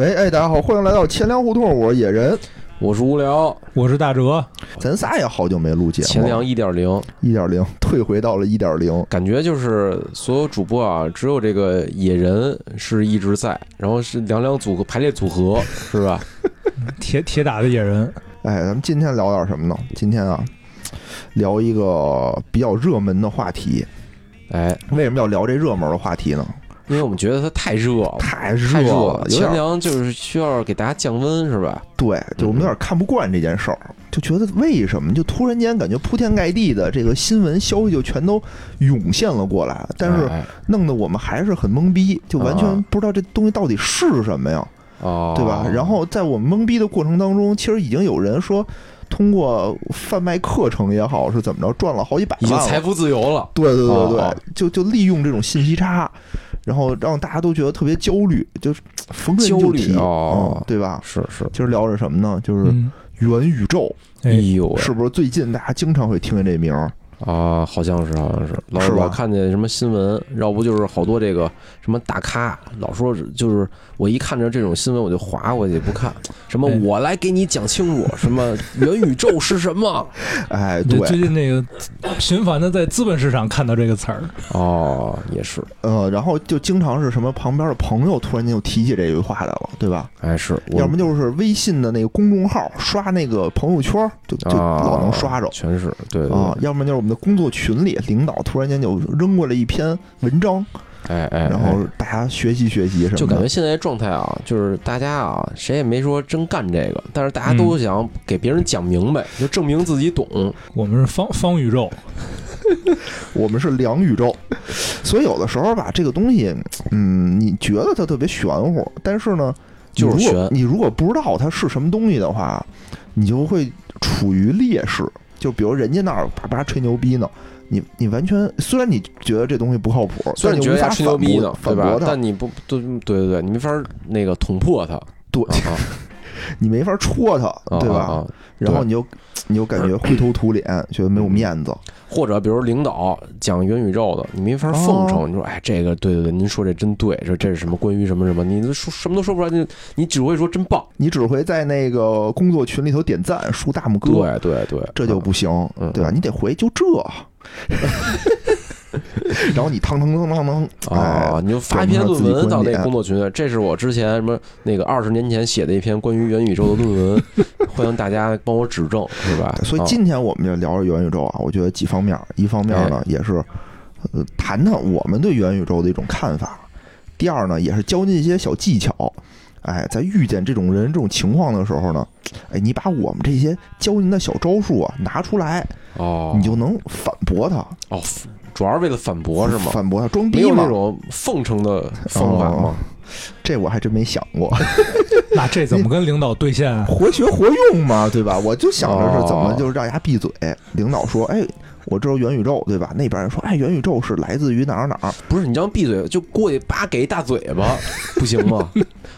喂，哎，大家好，欢迎来到钱粮胡同，我是野人，我是无聊，我是大哲，咱仨也好久没录节目，钱粮一点零，一点零，退回到了一点零，感觉就是所有主播啊，只有这个野人是一直在，然后是两两组合排列组合，是吧？铁铁打的野人，哎，咱们今天聊点什么呢？今天啊，聊一个比较热门的话题。哎，为什么要聊这热门的话题呢？因为我们觉得它太热了，太太热了，清凉就是需要给大家降温，是吧？对，就我们有点看不惯这件事儿，就觉得为什么就突然间感觉铺天盖地的这个新闻消息就全都涌现了过来，但是弄得我们还是很懵逼，就完全不知道这东西到底是什么呀？哦，对吧？然后在我们懵逼的过程当中，其实已经有人说。通过贩卖课程也好，是怎么着赚了好几百万，已经财富自由了。对对对对，就就利用这种信息差，然后让大家都觉得特别焦虑，就是逢人就提，哦，对吧？是是，今儿聊着什么呢？就是元宇宙。哎呦，是不是最近大家经常会听见这名儿？啊，好像是，好像是，老是老看见什么新闻，要不就是好多这个什么大咖，老说就是我一看着这种新闻我就划过去不看，什么我来给你讲清楚，什么元宇宙是什么？哎，对，最近那个频繁的在资本市场看到这个词儿，哦，也是，呃，然后就经常是什么旁边的朋友突然间就提起这句话来了，对吧？哎，是，要么就是微信的那个公众号刷那个朋友圈，就就老能刷着，全是对啊，要么就是我们。工作群里，领导突然间就扔过来一篇文章，哎哎，然后大家学习学习什么的。就感觉现在状态啊，就是大家啊，谁也没说真干这个，但是大家都想给别人讲明白，就证明自己懂。我们是方方宇宙，我们是两宇宙，所以有的时候吧，这个东西，嗯，你觉得它特别玄乎，但是呢，就是玄。你如果不知道它是什么东西的话，你就会处于劣势。就比如人家那儿叭叭吹牛逼呢，你你完全虽然你觉得这东西不靠谱，虽然你觉得他吹牛逼呢，对吧？但你不对对对对，你没法那个捅破他，对，你没法戳他，对吧？然后你就你就感觉灰头土脸，觉得没有面子。或者比如领导讲元宇宙的，你没法奉承。你说哎，这个对对对，您说这真对，这这是什么关于什么什么？你都说什么都说不出来，你你只会说真棒，你只会在那个工作群里头点赞竖大拇哥。对对对，这就不行，对吧？你得回就这。然后你腾腾腾腾腾啊，你就发一篇论文到那工作群，这是我之前什么那个二十年前写的一篇关于元宇宙的论文，欢迎大家帮我指正，是吧？所以今天我们就聊聊元宇宙啊，我觉得几方面，一方面呢也是呃谈谈我们对元宇宙的一种看法，第二呢也是教您一些小技巧，哎，在遇见这种人这种情况的时候呢，哎，你把我们这些教您的小招数啊拿出来，哦，你就能反驳他哦。主要是为了反驳是吗？反驳他装逼没有那种奉承的方法吗？这我还真没想过。那这怎么跟领导兑现？活学活用嘛，对吧？我就想着是怎么就是让人家闭嘴。领导说：“哎，我知道元宇宙，对吧？”那边人说：“哎，元宇宙是来自于哪儿哪儿？”不是你叫闭嘴，就过去叭给一大嘴巴，不行吗？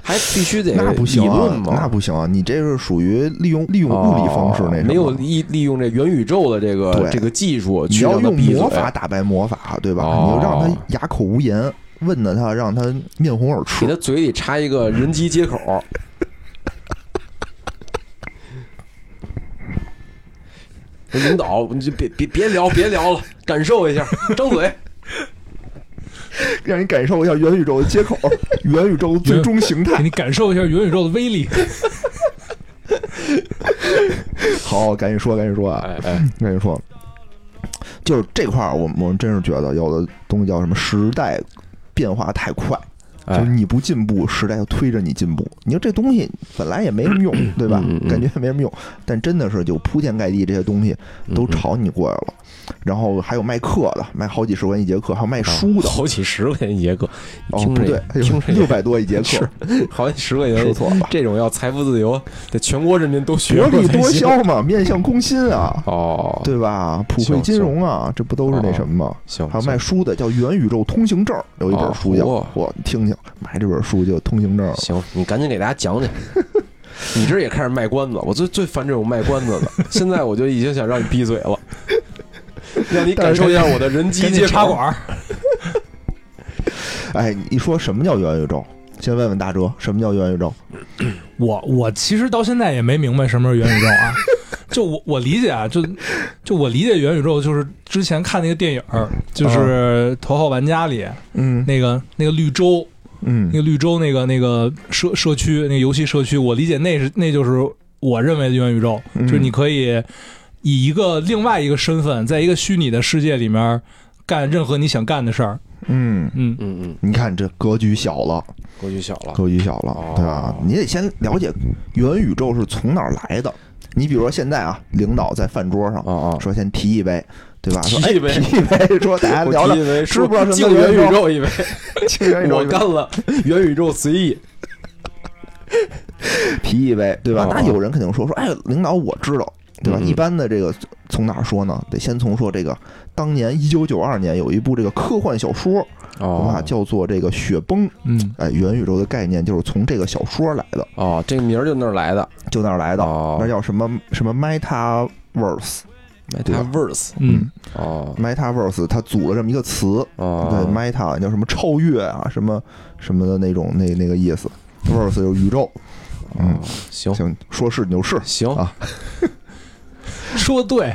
还必须得 那不行啊，那不行啊！你这是属于利用利用物理方式那没有利利用这元宇宙的这个这个技术，你要用魔法打败魔法，对吧？你就让他哑口无言，问的他让他面红耳赤，给他嘴里插一个人机接口。领导，你就别别别聊别聊了，感受一下，张嘴。让你感受一下元宇宙的接口，元宇宙的最终形态，给你感受一下元宇宙的威力。好，赶紧说，赶紧说啊！哎哎，赶紧说，就是这块儿，我我们真是觉得有的东西叫什么时代变化太快，就是你不进步，时代就推着你进步。你说这东西本来也没什么用，对吧？感觉也没什么用，但真的是就铺天盖地这些东西都朝你过来了。然后还有卖课的，卖好几十块钱一节课，还有卖书的，好几十块钱一节课。哦，不对，六百多一节课，好几十块钱，说错了。这种要财富自由，得全国人民都学。薄利多销嘛，面向工薪啊，哦，对吧？普惠金融啊，这不都是那什么吗？行，还有卖书的，叫《元宇宙通行证》，有一本书叫，我听听，买这本书就通行证。行，你赶紧给大家讲讲。你这也开始卖关子，我最最烦这种卖关子的。现在我就已经想让你闭嘴了。让你感受一下我的人机接插管。哎，你说什么叫元宇宙？先问问大哲，什么叫元宇宙？我我其实到现在也没明白什么是元宇宙啊。就我我理解啊，就就我理解元宇宙就是之前看那个电影儿，就是《头号玩家》里嗯那个那个绿洲，嗯那个绿洲那个那个社社区那个游戏社区，我理解那是那就是我认为的元宇宙，嗯就是你可以以一个另外一个身份，在一个虚拟的世界里面干任何你想干的事儿。嗯，嗯，嗯嗯，你看这格局小了，格局小了，格局小了哦，对吧？你得先了解元宇宙是从哪儿来的。你比如说现在啊，领导在饭桌上啊啊，说先提一杯，对吧？说提一杯。哎提一杯，说大家聊聊我以为知不知道什么净叫元宇宙元宇宙，以为清元宇宙我干了元宇宙随意，提一杯，对吧？哦？那有人肯定说说，哎，领导我知道，对吧？嗯嗯。一般的这个从哪儿说呢？得先从说这个当年一九九二年有一部这个科幻小说，对吧？哦叫做这个《雪崩》。嗯，哎，元宇宙的概念就是从这个小说来的，哦，这个名儿就那儿来的，就那儿来的。哦。那叫什么？什么 MetaVerse。MetaVerse，嗯，哦。Metaverse 它组了这么一个词，哦。对哦，，Meta 叫什么超越啊，什么什么的那种那那个意思，Verse 就是宇宙。嗯。哦，行。行，说是你就是。行。啊 说对，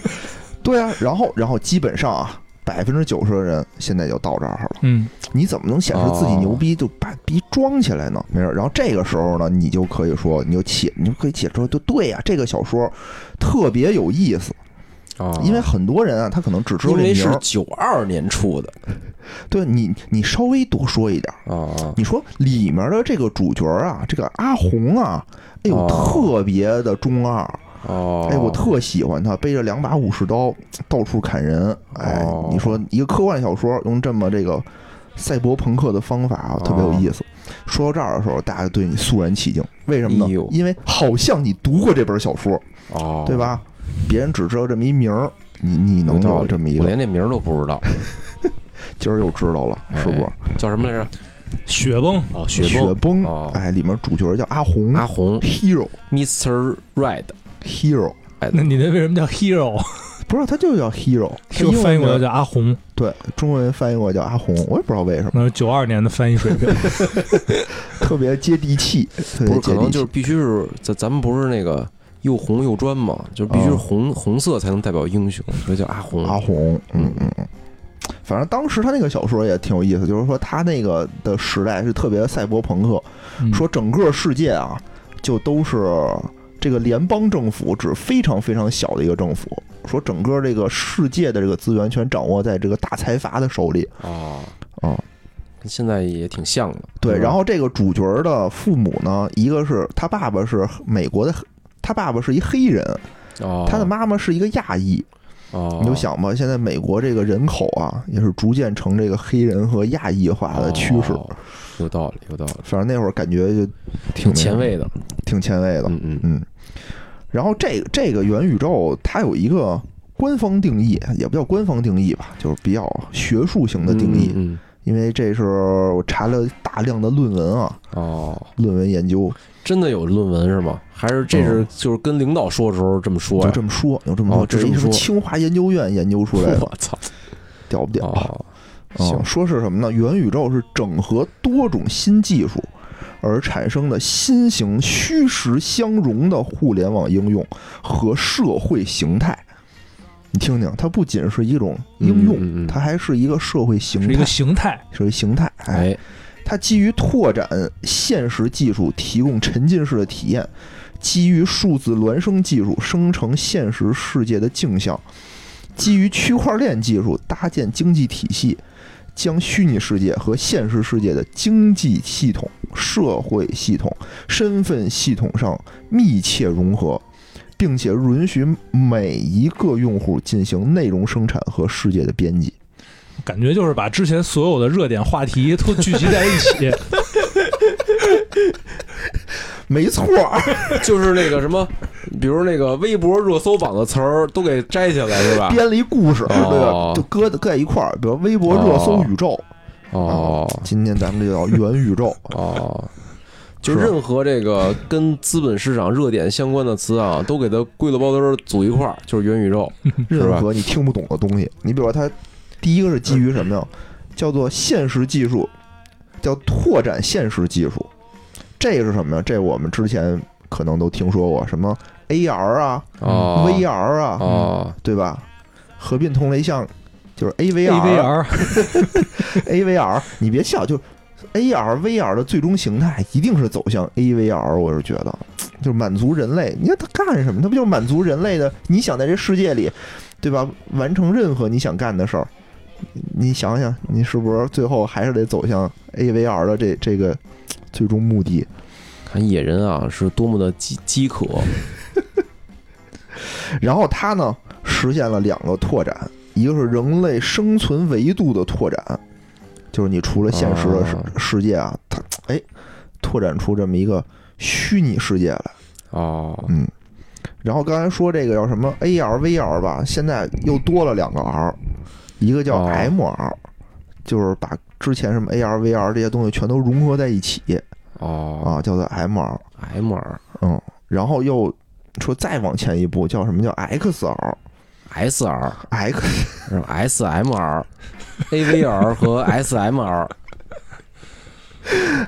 对啊，然后然后基本上啊，百分之九十的人现在就到这儿了。嗯，你怎么能显示自己牛逼，就把逼装起来呢？没事儿。然后这个时候呢，你就可以说，你就起，你就可以起说，就对呀、这个小说特别有意思，啊，因为很多人啊，他可能只知道因为是这名儿。九二年出的 对你，你稍微多说一点儿。啊，你说里面的这个主角啊，这个阿红啊，哎呦，哦特别的中二，哦，哎，我特喜欢他，背着两把武士刀到处砍人。哎哦，你说一个科幻小说用这么这个赛博朋克的方法啊，特别有意思。说到这儿的时候，大家对你肃然起敬，为什么呢？因为好像你读过这本小说，哦，对？吧？别人只知道这么一名儿，你你能有这么一我个，连这名儿都不知道，今儿又知道了，是不是？叫什么来着？雪崩，哦，雪雪崩哦，哎，里面主角叫阿红阿红，hero，Mr. Red，hero，那你那为什么叫 hero？不是，他就叫 hero，他就翻译过来叫阿红，对，中文翻译过来叫阿红，我也不知道为什么，那是九二年的翻译水平。特别接地气，不是，可能。就是必须是咱咱们不是那个又红又专嘛，就必须是哦红红色才能代表英雄，所以叫阿红。阿红，嗯嗯嗯。反正当时他那个小说也挺有意思，就是说他那个的时代是特别赛博朋克，嗯说整个世界啊，就都是这个联邦政府指非常非常小的一个政府，说整个这个世界的这个资源全掌握在这个大财阀的手里啊，啊。跟现在也挺像的。对，然后这个主角的父母呢，一个是他爸爸是美国的，他爸爸是一黑人，哦，他的妈妈是一个亚裔。哦，你就想吧，现在美国这个人口啊，也是逐渐成这个黑人和亚裔化的趋势。哦有道理，有道理，反正那会儿感觉就挺挺前，卫的。挺前卫的。嗯嗯，嗯，然后这这个元宇宙它有一个官方定义，也不叫官方定义吧，就是比较学术型的定义。嗯，因为这是我查了大量的论文啊，嗯哦，论文研究真的有论文是吗？还是这是就是跟领导说的时候这么说就？这么说，有这么说，哦这是清华研究院研究出来的，我操！屌不屌？哦，嗯行，说是什么呢？元宇宙是整合多种新技术而产生的新型虚实相融的互联网应用和社会形态。你听听，它不仅是一种应用，嗯嗯嗯它还是一个社会形态是一个，形态，是一形态。哎，哎，它基于拓展现实技术，提供沉浸式的体验；基于数字孪生技术，生成现实世界的镜像；基于区块链技术，搭建经济体系，将虚拟世界和现实世界的经济系统、社会系统、身份系统上密切融合。并且允许每一个用户进行内容生产和世界的编辑。感觉就是把之前所有的热点话题都聚集在一起。没错儿，就是那个什么，比如那个微博热搜榜的词儿都给摘下来是吧？编了一故事，哦对吧？就搁搁在一块儿，比如微博热搜宇宙。哦今天咱们就叫元宇宙。哦，就任何这个跟资本市场热点相关的词啊，都给它归了包堆儿组一块儿，就是元宇宙。任何你听不懂的东西，你比如说它第一个是基于什么呀？叫做现实技术叫拓展现实技术。这个是什么呀？这我们之前可能都听说过，什么 AR 啊、哦 VR 啊，哦，对吧？合并同类项就是 AVR、AVR AVR，你别笑，就 AR、VR 的最终形态一定是走向 AVR。我是觉得，就是满足人类。你看它干什么？它不就是满足人类的？你想在这世界里，对吧？完成任何你想干的事儿，你想想，你是不是最后还是得走向 AVR 的这这个最终目的？看野人啊，是多么的饥饥渴。然后他呢，实现了两个拓展，一个是人类生存维度的拓展，就是你除了现实的世哦世界啊，它哎拓展出这么一个虚拟世界来。哦，嗯，然后刚才说这个叫什么 AR、VR 吧，现在又多了两个 R，一个叫哦 MR，、就是把之前什么 AR、VR 这些东西全都融合在一起哦啊，叫做 MR。，MR、嗯，然后又说再往前一步，叫什么叫 XR。SR、X SMR、AVR 和 SMR。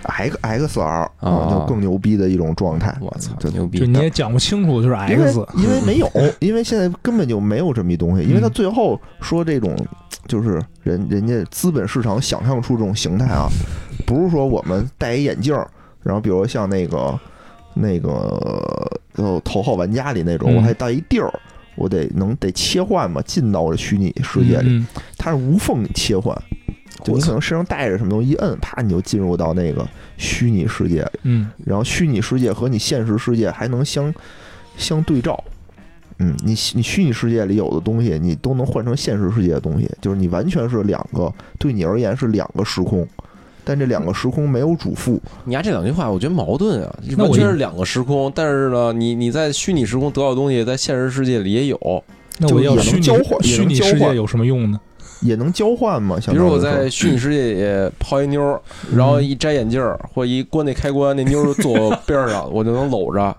X XR 啊，哦就更牛逼的一种状态。我操，就牛逼就！你也讲不清楚，就是 X 因为因为没有，因为现在根本就没有这么一东西。因为他嗯最后说这种，就是人人家资本市场想象出这种形态啊，不是说我们戴一眼镜儿，然后比如像那个那个呃头号玩家里那种，嗯我还带一地儿。我得能得切换嘛，进到我的虚拟世界里，嗯它是无缝切换，就你可能身上带着什么东西，一摁，啪，你就进入到那个虚拟世界里。嗯然后虚拟世界和你现实世界还能相相对照。嗯，你你虚拟世界里有的东西，你都能换成现实世界的东西，就是你完全是两个，对你而言是两个时空，但这两个时空没有主副。你丫这两句话，我觉得矛盾啊，那我完全是两个时空。但是呢，你你在虚拟时空得到的东西，在现实世界里也有。那我要虚拟交换虚拟交换世界有什么用呢？也能交换吗？比如我在虚拟世界里泡一妞，然后一摘眼镜儿或一关那开关，那妞儿坐我边儿上，我就能搂着。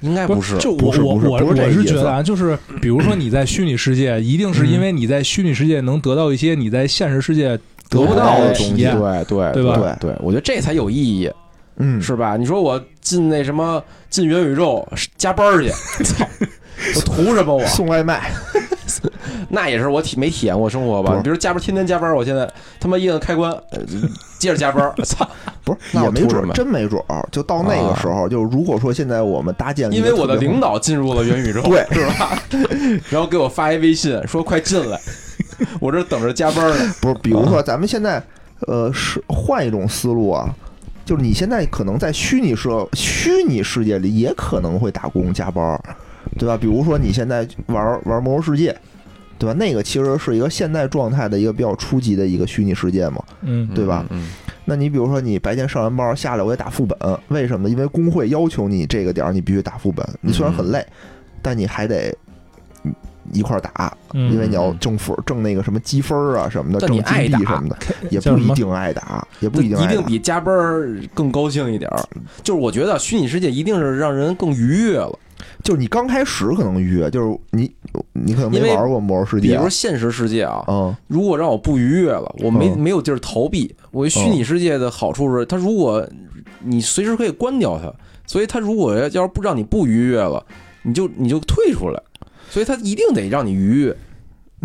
应该不是，就我我我我是觉得啊，就是比如说你在虚拟世界，一定是因为你在虚拟世界能得到一些你在现实世界得不到的体验。对对对吧对对，我觉得这才有意义，嗯，是吧？你说我进那什么进元宇宙加班去，操，我图什么我？送外卖，那也是我体没体验过生活吧？你比如加班，天天加班，我现在他妈一摁开关，呃接着加班，操！不是那也没准真没准儿，就到那个时候，就如果说现在我们搭建了因为我的领导进入了元宇宙，对是吧？然后给我发一微信说快进来，我这等着加班呢。不是，比如啊说咱们现在，呃，是换一种思路啊，就是你现在可能在虚拟社虚拟世界里也可能会打工加班儿，对吧？比如说你现在玩玩魔兽世界，对吧？那个其实是一个现在状态的一个比较初级的一个虚拟世界嘛。嗯对吧嗯，那你比如说你白天上完班下来我得打副本，为什么呢？因为工会要求你这个点儿你必须打副本，你虽然很累，但你还得。嗯一块儿打，嗯因为你要挣分，挣那个什么积分儿啊什么的，挣但你爱打金币什么的。也不一定爱打，也不一定一爱打。定比加班儿更高兴一点儿。就是我觉得虚拟世界一定是让人更愉悦了。就是你刚开始可能愉悦，就是你你可能没玩过魔兽世界啊比如，现实世界啊，嗯如果让我不愉悦了，我没嗯没有地儿逃避。我虚拟世界的好处是，它如果你随时可以关掉它，所以它如果要是不让你不愉悦了，你就你就退出来，所以它一定得让你愉悦。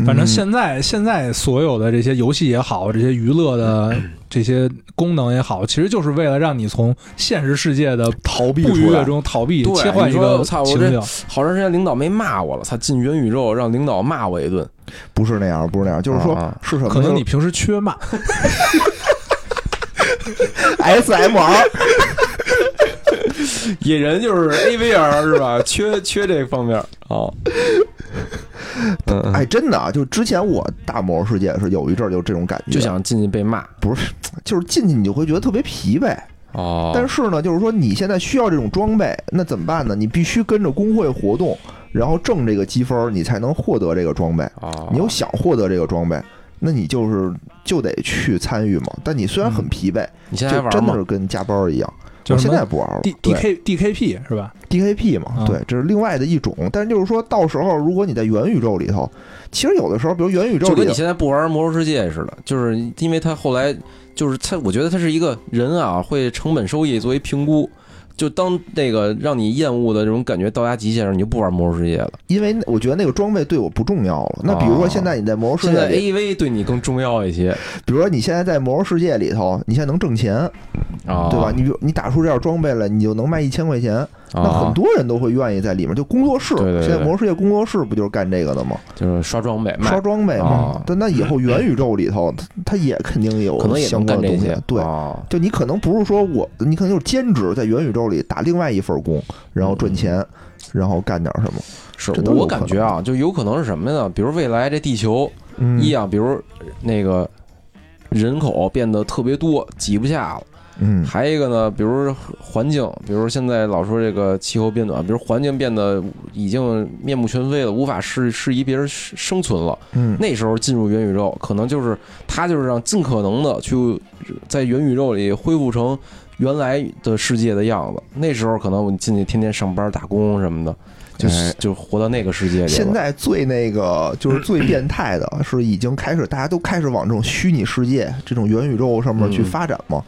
反正嗯现在现在所有的这些游戏也好，这些娱乐的 这些功能也好，其实就是为了让你从现实世界的逃避不愉悦，中逃避，对切换一个操我这情境。好长时间领导没骂我了，操，进元宇宙让领导骂我一顿，不是那样，不是那样，就是说啊啊是什么？可能你平时缺骂，SMR 野人就是 AVR 是吧？缺缺这方面哦。嗯，哎，真的啊，就之前我大魔兽世界是有一阵儿就这种感觉，就想进去被骂不是，就是进去你就会觉得特别疲惫。哦。但是呢，就是说你现在需要这种装备，那怎么办呢？你必须跟着工会活动，然后挣这个积分儿，你才能获得这个装备。哦，你又想获得这个装备，那你就是就得去参与嘛。但你虽然很疲惫，你现在真的是跟加班儿一样。现在不玩了 D D K D K P 是吧？DKP 嘛，啊对，这是另外的一种。但是就是说到时候，如果你在元宇宙里头，其实有的时候，比如元宇宙里就跟你现在不玩魔兽世界似的，就是因为它后来就是它，我觉得它是一个人啊，会成本收益作为评估。就当那个让你厌恶的这种感觉到达极限时，你就不玩魔兽世界了。因为我觉得那个装备对我不重要了。那比如说现在你在魔兽世现在界里，AV 对你更重要一些比如说你现在在魔兽世界里头，你现在能挣钱，啊，对吧？你比如你打出这样装备来，你就能卖一千块钱，那很啊，多人都会愿意在里面。就工作室，对对对现在魔兽世界工作室不就是干这个的吗？就是刷装备卖刷，装备嘛啊。但那以后元宇宙里头，它 它也肯定有可能也相关的东西。。对，啊就你可能不是说我，你可能就是兼职在元宇宙里打另外一份工，然后赚钱，然后干点什么。是我感觉啊，就有可能是什么呢？比如未来这地球嗯一样，比如那个人口变得特别多，挤不下了。嗯还一个呢，比如环境，比如现在老说这个气候变暖，比如环境变得已经面目全非了，无法适适宜别人生存了。嗯那时候进入元宇宙，可能就是他就是让尽可能的去在元宇宙里恢复成原来的世界的样子。那时候可能我进去天天上班打工什么的，就就活到那个世界里。现在最那个就是最变态的是，已经开始大家都开始往这种虚拟世界、这种元宇宙上面去嗯发展嘛。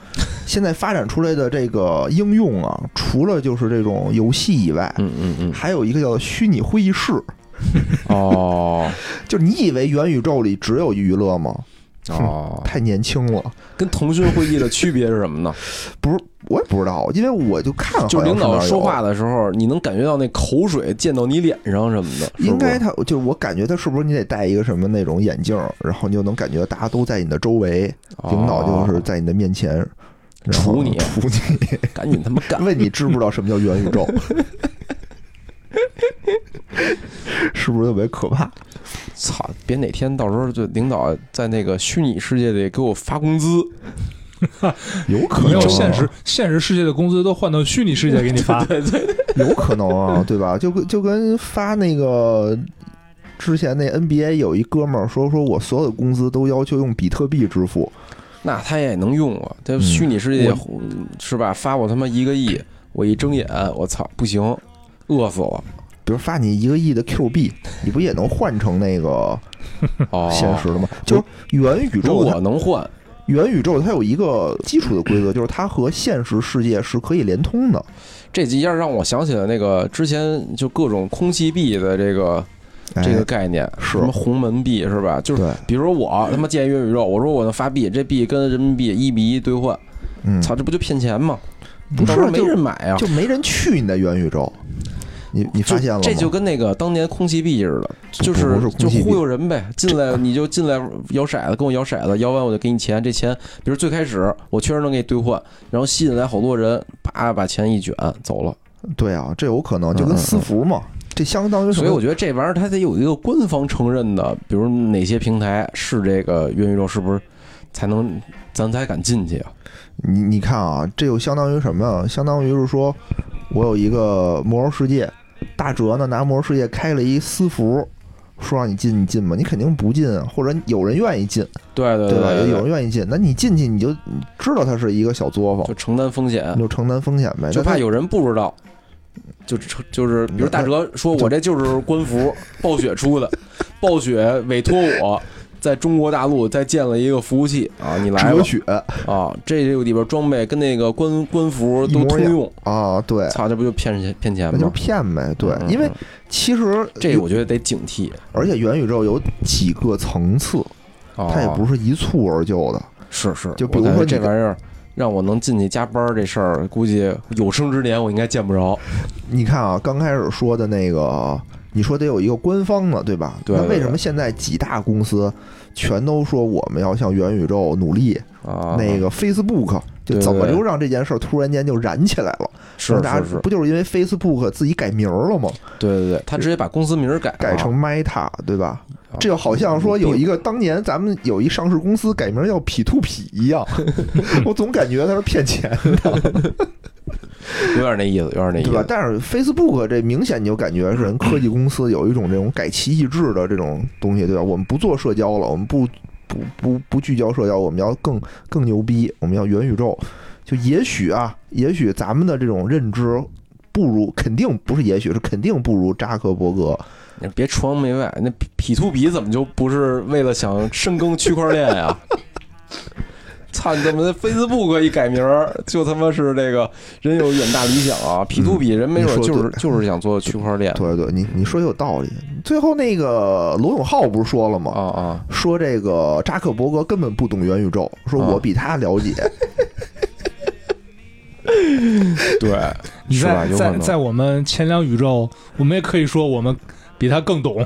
现在发展出来的这个应用啊，除了就是这种游戏以外，嗯嗯嗯，还有一个叫虚拟会议室。哦 就你以为元宇宙里只有娱乐吗？哦，太年轻了，跟腾讯会议的区别是什么呢？不是，我也不知道，因为我就看就领导说话的时候，你能感觉到那口水溅到你脸上什么的，是是应该他就我感觉他是不是你得戴一个什么那种眼镜儿，然后你就能感觉大家都在你的周围，领导就是哦在你的面前，然后处你处你，赶紧他妈干！问你知不知道什么叫元宇宙？是不是特别可怕？操！别哪天到时候就领导在那个虚拟世界里给我发工资，有可没有能啊，现实现实世界的工资都换到虚拟世界给你发，对对，有可能啊，对吧？就跟就跟发那个之前那 NBA 有一哥们儿说，说我所有的工资都要求用比特币支付，那他也能用啊。他嗯虚拟世界是吧？发我他妈一个亿，我一睁眼，我操，不行，饿死了。比如发你一个亿的 Q 币，你不也能换成那个哦，现实的吗？就是元宇宙我能换，元宇宙它有一个基础的规则，就是它和现实世界是可以连通的。这几下让我想起了那个之前就各种空气币的这个哎这个概念，是什么鸿门币是吧？就是，比如说我他妈建元宇宙，我说我能发币，这币跟人民币一比一兑换，嗯，操，这不就骗钱吗？不是没人买啊。就没人去你的元宇宙，你你发现了吗？这就跟那个当年空气币似的，就不是就忽悠人呗。进来你就进来摇骰子，跟我摇骰子，摇完我就给你钱。这钱，比如最开始我确实能给你兑换，然后吸引来好多人，啪把钱一卷走了。对啊，这有可能就跟私服嘛，这相当于？所以我觉得这玩意儿它得有一个官方承认的，比如哪些平台是这个元宇宙，是不是才能咱才敢进去啊？你你看啊，这又相当于什么呀？相当于是说，我有一个魔兽世界，大哲呢拿魔兽世界开了一私服，说让你进你进吗？你肯定不进啊，或者有人愿意进，对对对吧？有对有人愿意进，那你进去你就知道它是一个小作坊就，承担风险你，就承担风险呗。就怕有人不知道。就就是，比如大哲说：“我这就是官服，暴雪出的，暴雪委托我在中国大陆再建了一个服务器啊，你来吧啊！这个里边装备跟那个官官服都通用，啊，对，操，这不就骗钱骗钱那就是？骗呗。对，嗯因为嗯其实这我觉得得警惕，而且元宇宙有几个层次，它也不是是一蹴而就的。是是，就比如说这玩意儿让我能进去加班儿这事儿，估计有生之年我应该见不着。你看啊，刚开始说的那个，你说得有一个官方的，对吧？对对那为什么现在几大公司全都说我们要向元宇宙努力？啊，那个 Facebook 就怎么就让这件事儿突然间就燃起来了？是是是，不就是因为 Facebook 自己改名儿了吗？对对对，他直接把公司名儿改了改成 Meta，对吧？啊这就好像说有一个当年咱们有一上市公司改名叫 P to P 一样，我总感觉他是骗钱的，有点那意思，有点那意对吧？思。但是 Facebook 这明显你就感觉是人科技公司有一种这种改旗易帜的这种东西，对吧？我们不做社交了，我们不不不不聚焦社交，我们要更更牛逼，我们要元宇宙。就也许啊，也许咱们的这种认知不如，肯定不是也许是肯定不如扎克伯格。你别崇洋媚外，那 P to P 怎么就不是为了想深耕区块链呀？操，你怎么 Facebook 一改名儿就他妈是这个人有远大理想啊？P to P 人没准就是 就是想做区块链。对对，你你说有道理。最后那个罗永浩不是说了吗？啊啊，说这个扎克伯格根本不懂元宇宙，说我比他了解。对，你在在在我们前两宇宙，我们也可以说我们比他更懂。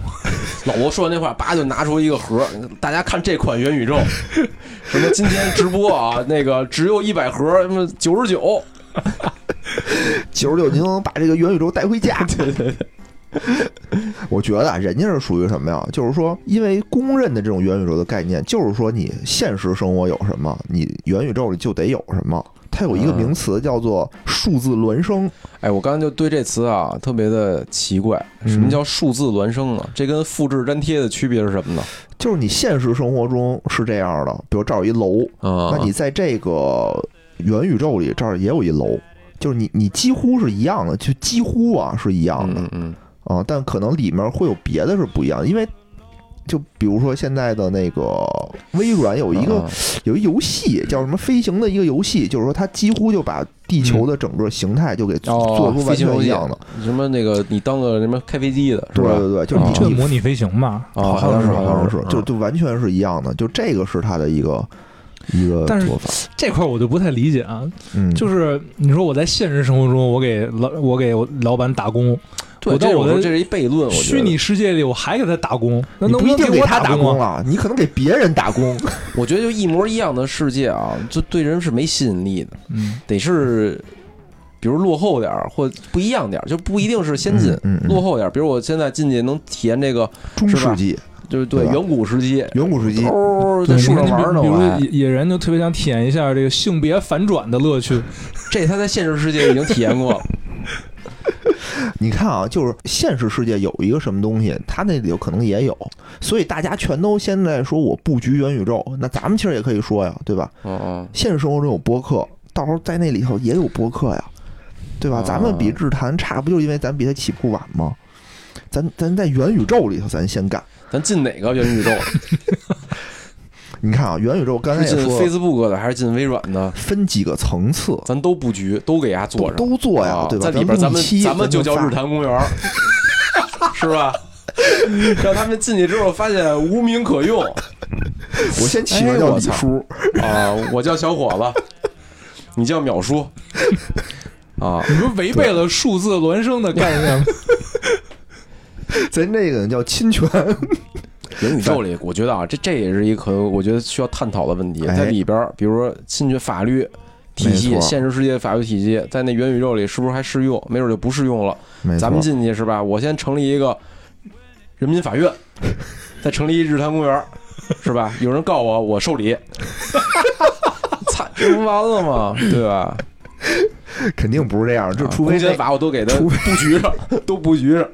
老罗说完那话，叭就拿出一个盒，大家看这款元宇宙，什么今天直播啊，那个只有一百盒，什么九十九，九十九，您能把这个元宇宙带回家？对对对。我觉得啊，人家是属于什么呀？就是说，因为公认的这种元宇宙的概念，就是说你现实生活有什么，你元宇宙里就得有什么。它有一个名词叫做数字孪生。哎，我刚才就对这词啊特别的奇怪，什么叫数字孪生呢？这跟复制粘贴的区别是什么呢？就是你现实生活中是这样的，比如这儿有一楼，啊，那你在这个元宇宙里这儿也有一楼，就是你你几乎是一样的，就几乎啊是一样的嗯嗯啊，但可能里面会有别的是不一样的，因为就比如说现在的那个微软有嗯，一个啊有一游戏叫什么飞行的一个游戏，就是说它几乎就把地球的整个形态就给哦做出完全一样的，什么那个你当个什么开飞机的？对对对，就是模拟飞行嘛，啊，好像是好好像是是，就就完全是一样的，就这个是它的一个一个但法，这块我就不太理解啊。嗯，就是你说我在现实生活中，我给老我给老板打工，对，我到我的这是一悖论，我觉得虚拟世界里我还给他打工，那你不一定能能给他打工啊？了，你可能给别人打工。我觉得就一模一样的世界啊，就对人是没吸引力的，嗯，得是比如落后点儿或不一样点儿，就不一定是先进，嗯嗯嗯落后点儿。比如我现在进去能体验这个，中世纪、就是对远古时期，远古时期，哦，在树上玩呢，比如野人就特别想体验一下这个性别反转的乐趣。这他在现实世界已经体验过了。你看啊，就是现实世界有一个什么东西，它那里头可能也有，所以大家全都现在说我布局元宇宙，那咱们其实也可以说呀，对吧？嗯嗯，现实生活中有播客，到时候在那里头也有播客呀，对吧？哦咱们比日坛差，不就因为咱比他起步晚吗？咱咱在元宇宙里头，咱先干。咱进哪个元宇宙？你看啊，元宇宙刚才是进也说了，Facebook 的还是进微软的？分几个层次，咱都布局，都给伢做都上。都做呀，啊对吧？在里边咱们咱们就叫日坛公园，是吧？让他们进去之后发现无名可用 我先起名叫李叔，啊！我叫小伙子，你叫淼叔啊！你们违背了数字孪生的概念吗？咱这个叫侵权。元宇宙里，我觉得啊，这这也是一个可能我觉得需要探讨的问题，哎在里边儿，比如说侵权法律体系现实世界法律体系，在那元宇宙里是不是还适用？没准就不适用了。咱们进去是吧？我先成立一个人民法院，再成立一日坛公园，是吧？有人告我，我受理。操，这不完了吗？对吧？肯定不是这样，就啊除非那公检法我都给他布局上，都布局上。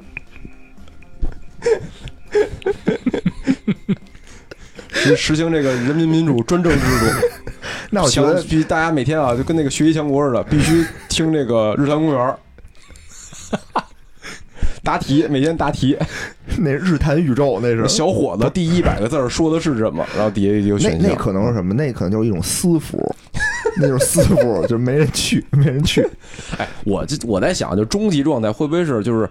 实实行这个人民民主专政制度，那我觉得必须大家每天啊就跟那个学习强国似的，必须听这个日坛公园，答题，每天答题。那日坛宇宙那是小伙子第一百个字儿说的是什么？然后底下有那选项。那可能是什么？那可能就是一种私服，那就是私服，就是没人去，没人去。哎，我这我在想，就终极状态会不会是就是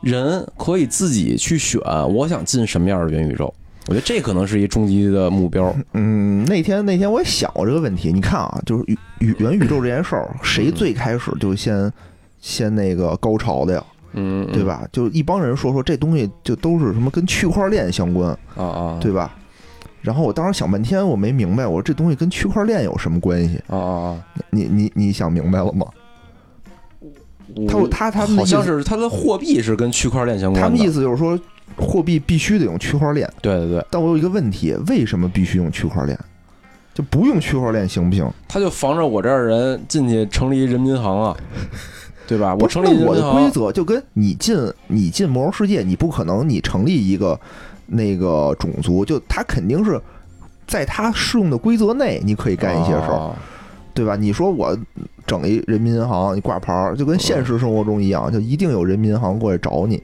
人可以自己去选，我想进什么样的元宇宙？我觉得这可能是一终极的目标。嗯，那天那天我也想过这个问题。你看啊，就是宇宇元宇宙这件事儿，谁最开始就先先那个高潮的呀？嗯，对？吧？就一帮人说说这东西就都是什么跟区块链相关，啊啊，对吧？然后我当时想半天，我没明白，我说这东西跟区块链有什么关系？啊啊啊！你你你想明白了吗？他我他他们好像是他的货币是跟区块链相关的。他们意思就是说，货币必须得用区块链。对对对，但我有一个问题，为什么必须用区块链？就不用区块链行不行？他就防着我这儿人进去成立人民银行啊，对吧？我成立我的规则就跟你进你进魔兽世界，你不可能你成立一个那个种族，就他肯定是在他适用的规则内，你可以干一些事儿，啊对吧？你说我整一人民银行，你挂牌儿，就跟现实生活中一样，就一定有人民银行过来找你。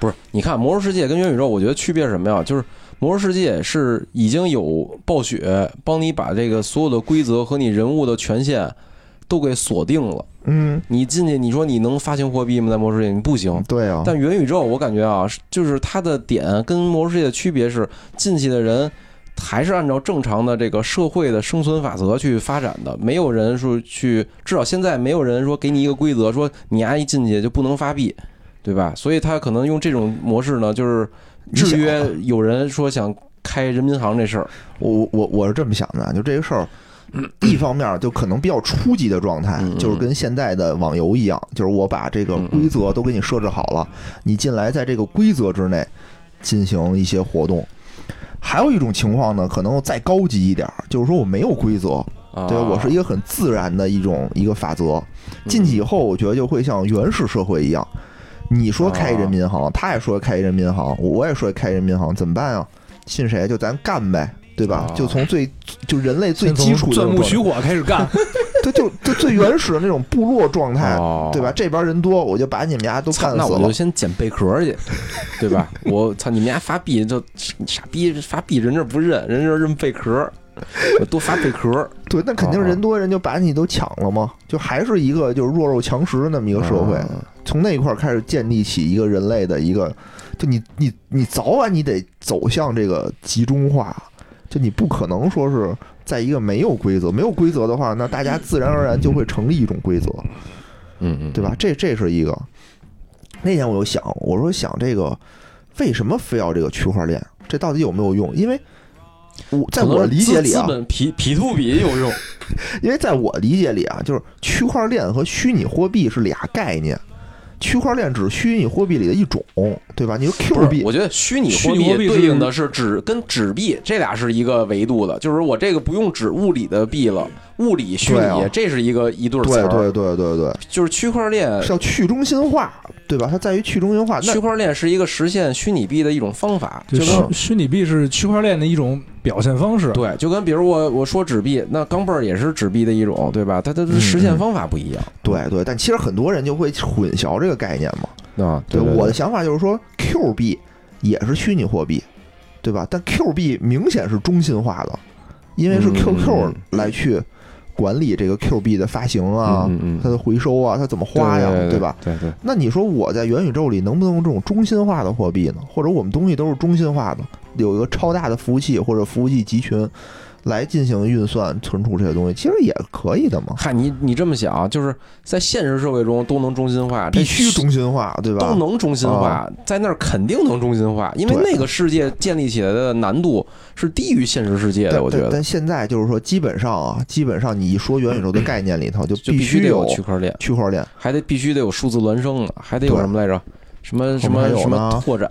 不是，你看《魔兽世界》跟元宇宙，我觉得区别是什么呀？就是《魔兽世界》是已经有暴雪帮你把这个所有的规则和你人物的权限都给锁定了。嗯，你进去，你说你能发行货币吗？在魔兽世界你不行。对啊，但元宇宙，我感觉啊，就是它的点跟魔兽世界的区别是，进去的人还是按照正常的这个社会的生存法则去发展的，没有人说去，至少现在没有人说给你一个规则，说你丫一进去就不能发币，对吧？所以他可能用这种模式呢，就是制约有人说想开人民行这事儿。我我我是这么想的，就这个事儿。一方面就可能比较初级的状态，就是跟现在的网游一样，就是我把这个规则都给你设置好了，你进来在这个规则之内进行一些活动。还有一种情况呢，可能再高级一点，就是说我没有规则，对我是一个很自然的一种一个法则。进去以后，我觉得就会像原始社会一样，你说开人民银行，他也说开人民银行，我也说开人民银行，怎么办啊？信谁就咱干呗。对吧？就从最就人类最基础的钻木取火开始干，对，就就最原始的那种部落状态，对吧？这边人多，我就把你们家都干死了。那我就先捡贝壳去，对吧？我操，你们家发币就傻逼发币，人这不认，人这认贝壳，多发贝壳。对，那肯定人多，人就把你都抢了嘛。就还是一个就是弱肉强食的那么一个社会，从那一块开始建立起一个人类的一个，就你你你早晚你得走向这个集中化。就你不可能说是在一个没有规则、没有规则的话，那大家自然而然就会成立一种规则，嗯嗯，对吧？这这是一个。那天我就想，我说想这个为什么非要这个区块链？这到底有没有用？因为我在我理解里啊，资本 P P to P 有用，因为在我理解里啊，就是区块链和虚拟货币是俩概念。区块链只是虚拟货币里的一种，对吧？你说 Q 币，我觉得虚拟货币对应的是纸跟纸币，这俩是一个维度的，就是我这个不用纸物理的币了，物理虚拟，这是一个一对词儿。对对对对对，就是区块链是要去中心化，对吧？它在于去中心化。区块链是一个实现虚拟币的一种方法，就是虚拟币是区块链的一种。表现方式对，就跟比如我我说纸币，那钢镚儿也是纸币的一种，对吧？它它的实现方法不一样。对对，但其实很多人就会混淆这个概念嘛。啊，对，我的想法就是说，Q 币也是虚拟货币，对吧？但 Q 币明显是中心化的，因为是 QQ 来去。管理这个 Q 币的发行啊，它的回收啊，它怎么花呀，对吧？对对。那你说我在元宇宙里能不能用这种中心化的货币呢？或者我们东西都是中心化的，有一个超大的服务器或者服务器集群？来进行运算、存储这些东西，其实也可以的嘛。嗨，你你这么想，就是在现实社会中都能中心化，必须中心化，对吧？都能中心化，在那儿肯定能中心化，因为那个世界建立起来的难度是低于现实世界的。我觉得，但现在就是说，基本上啊，基本上你一说元宇宙的概念里头，就必须得有区块链，区块链还得必须得有数字孪生的，还得有什么来着？什么什么什么拓展？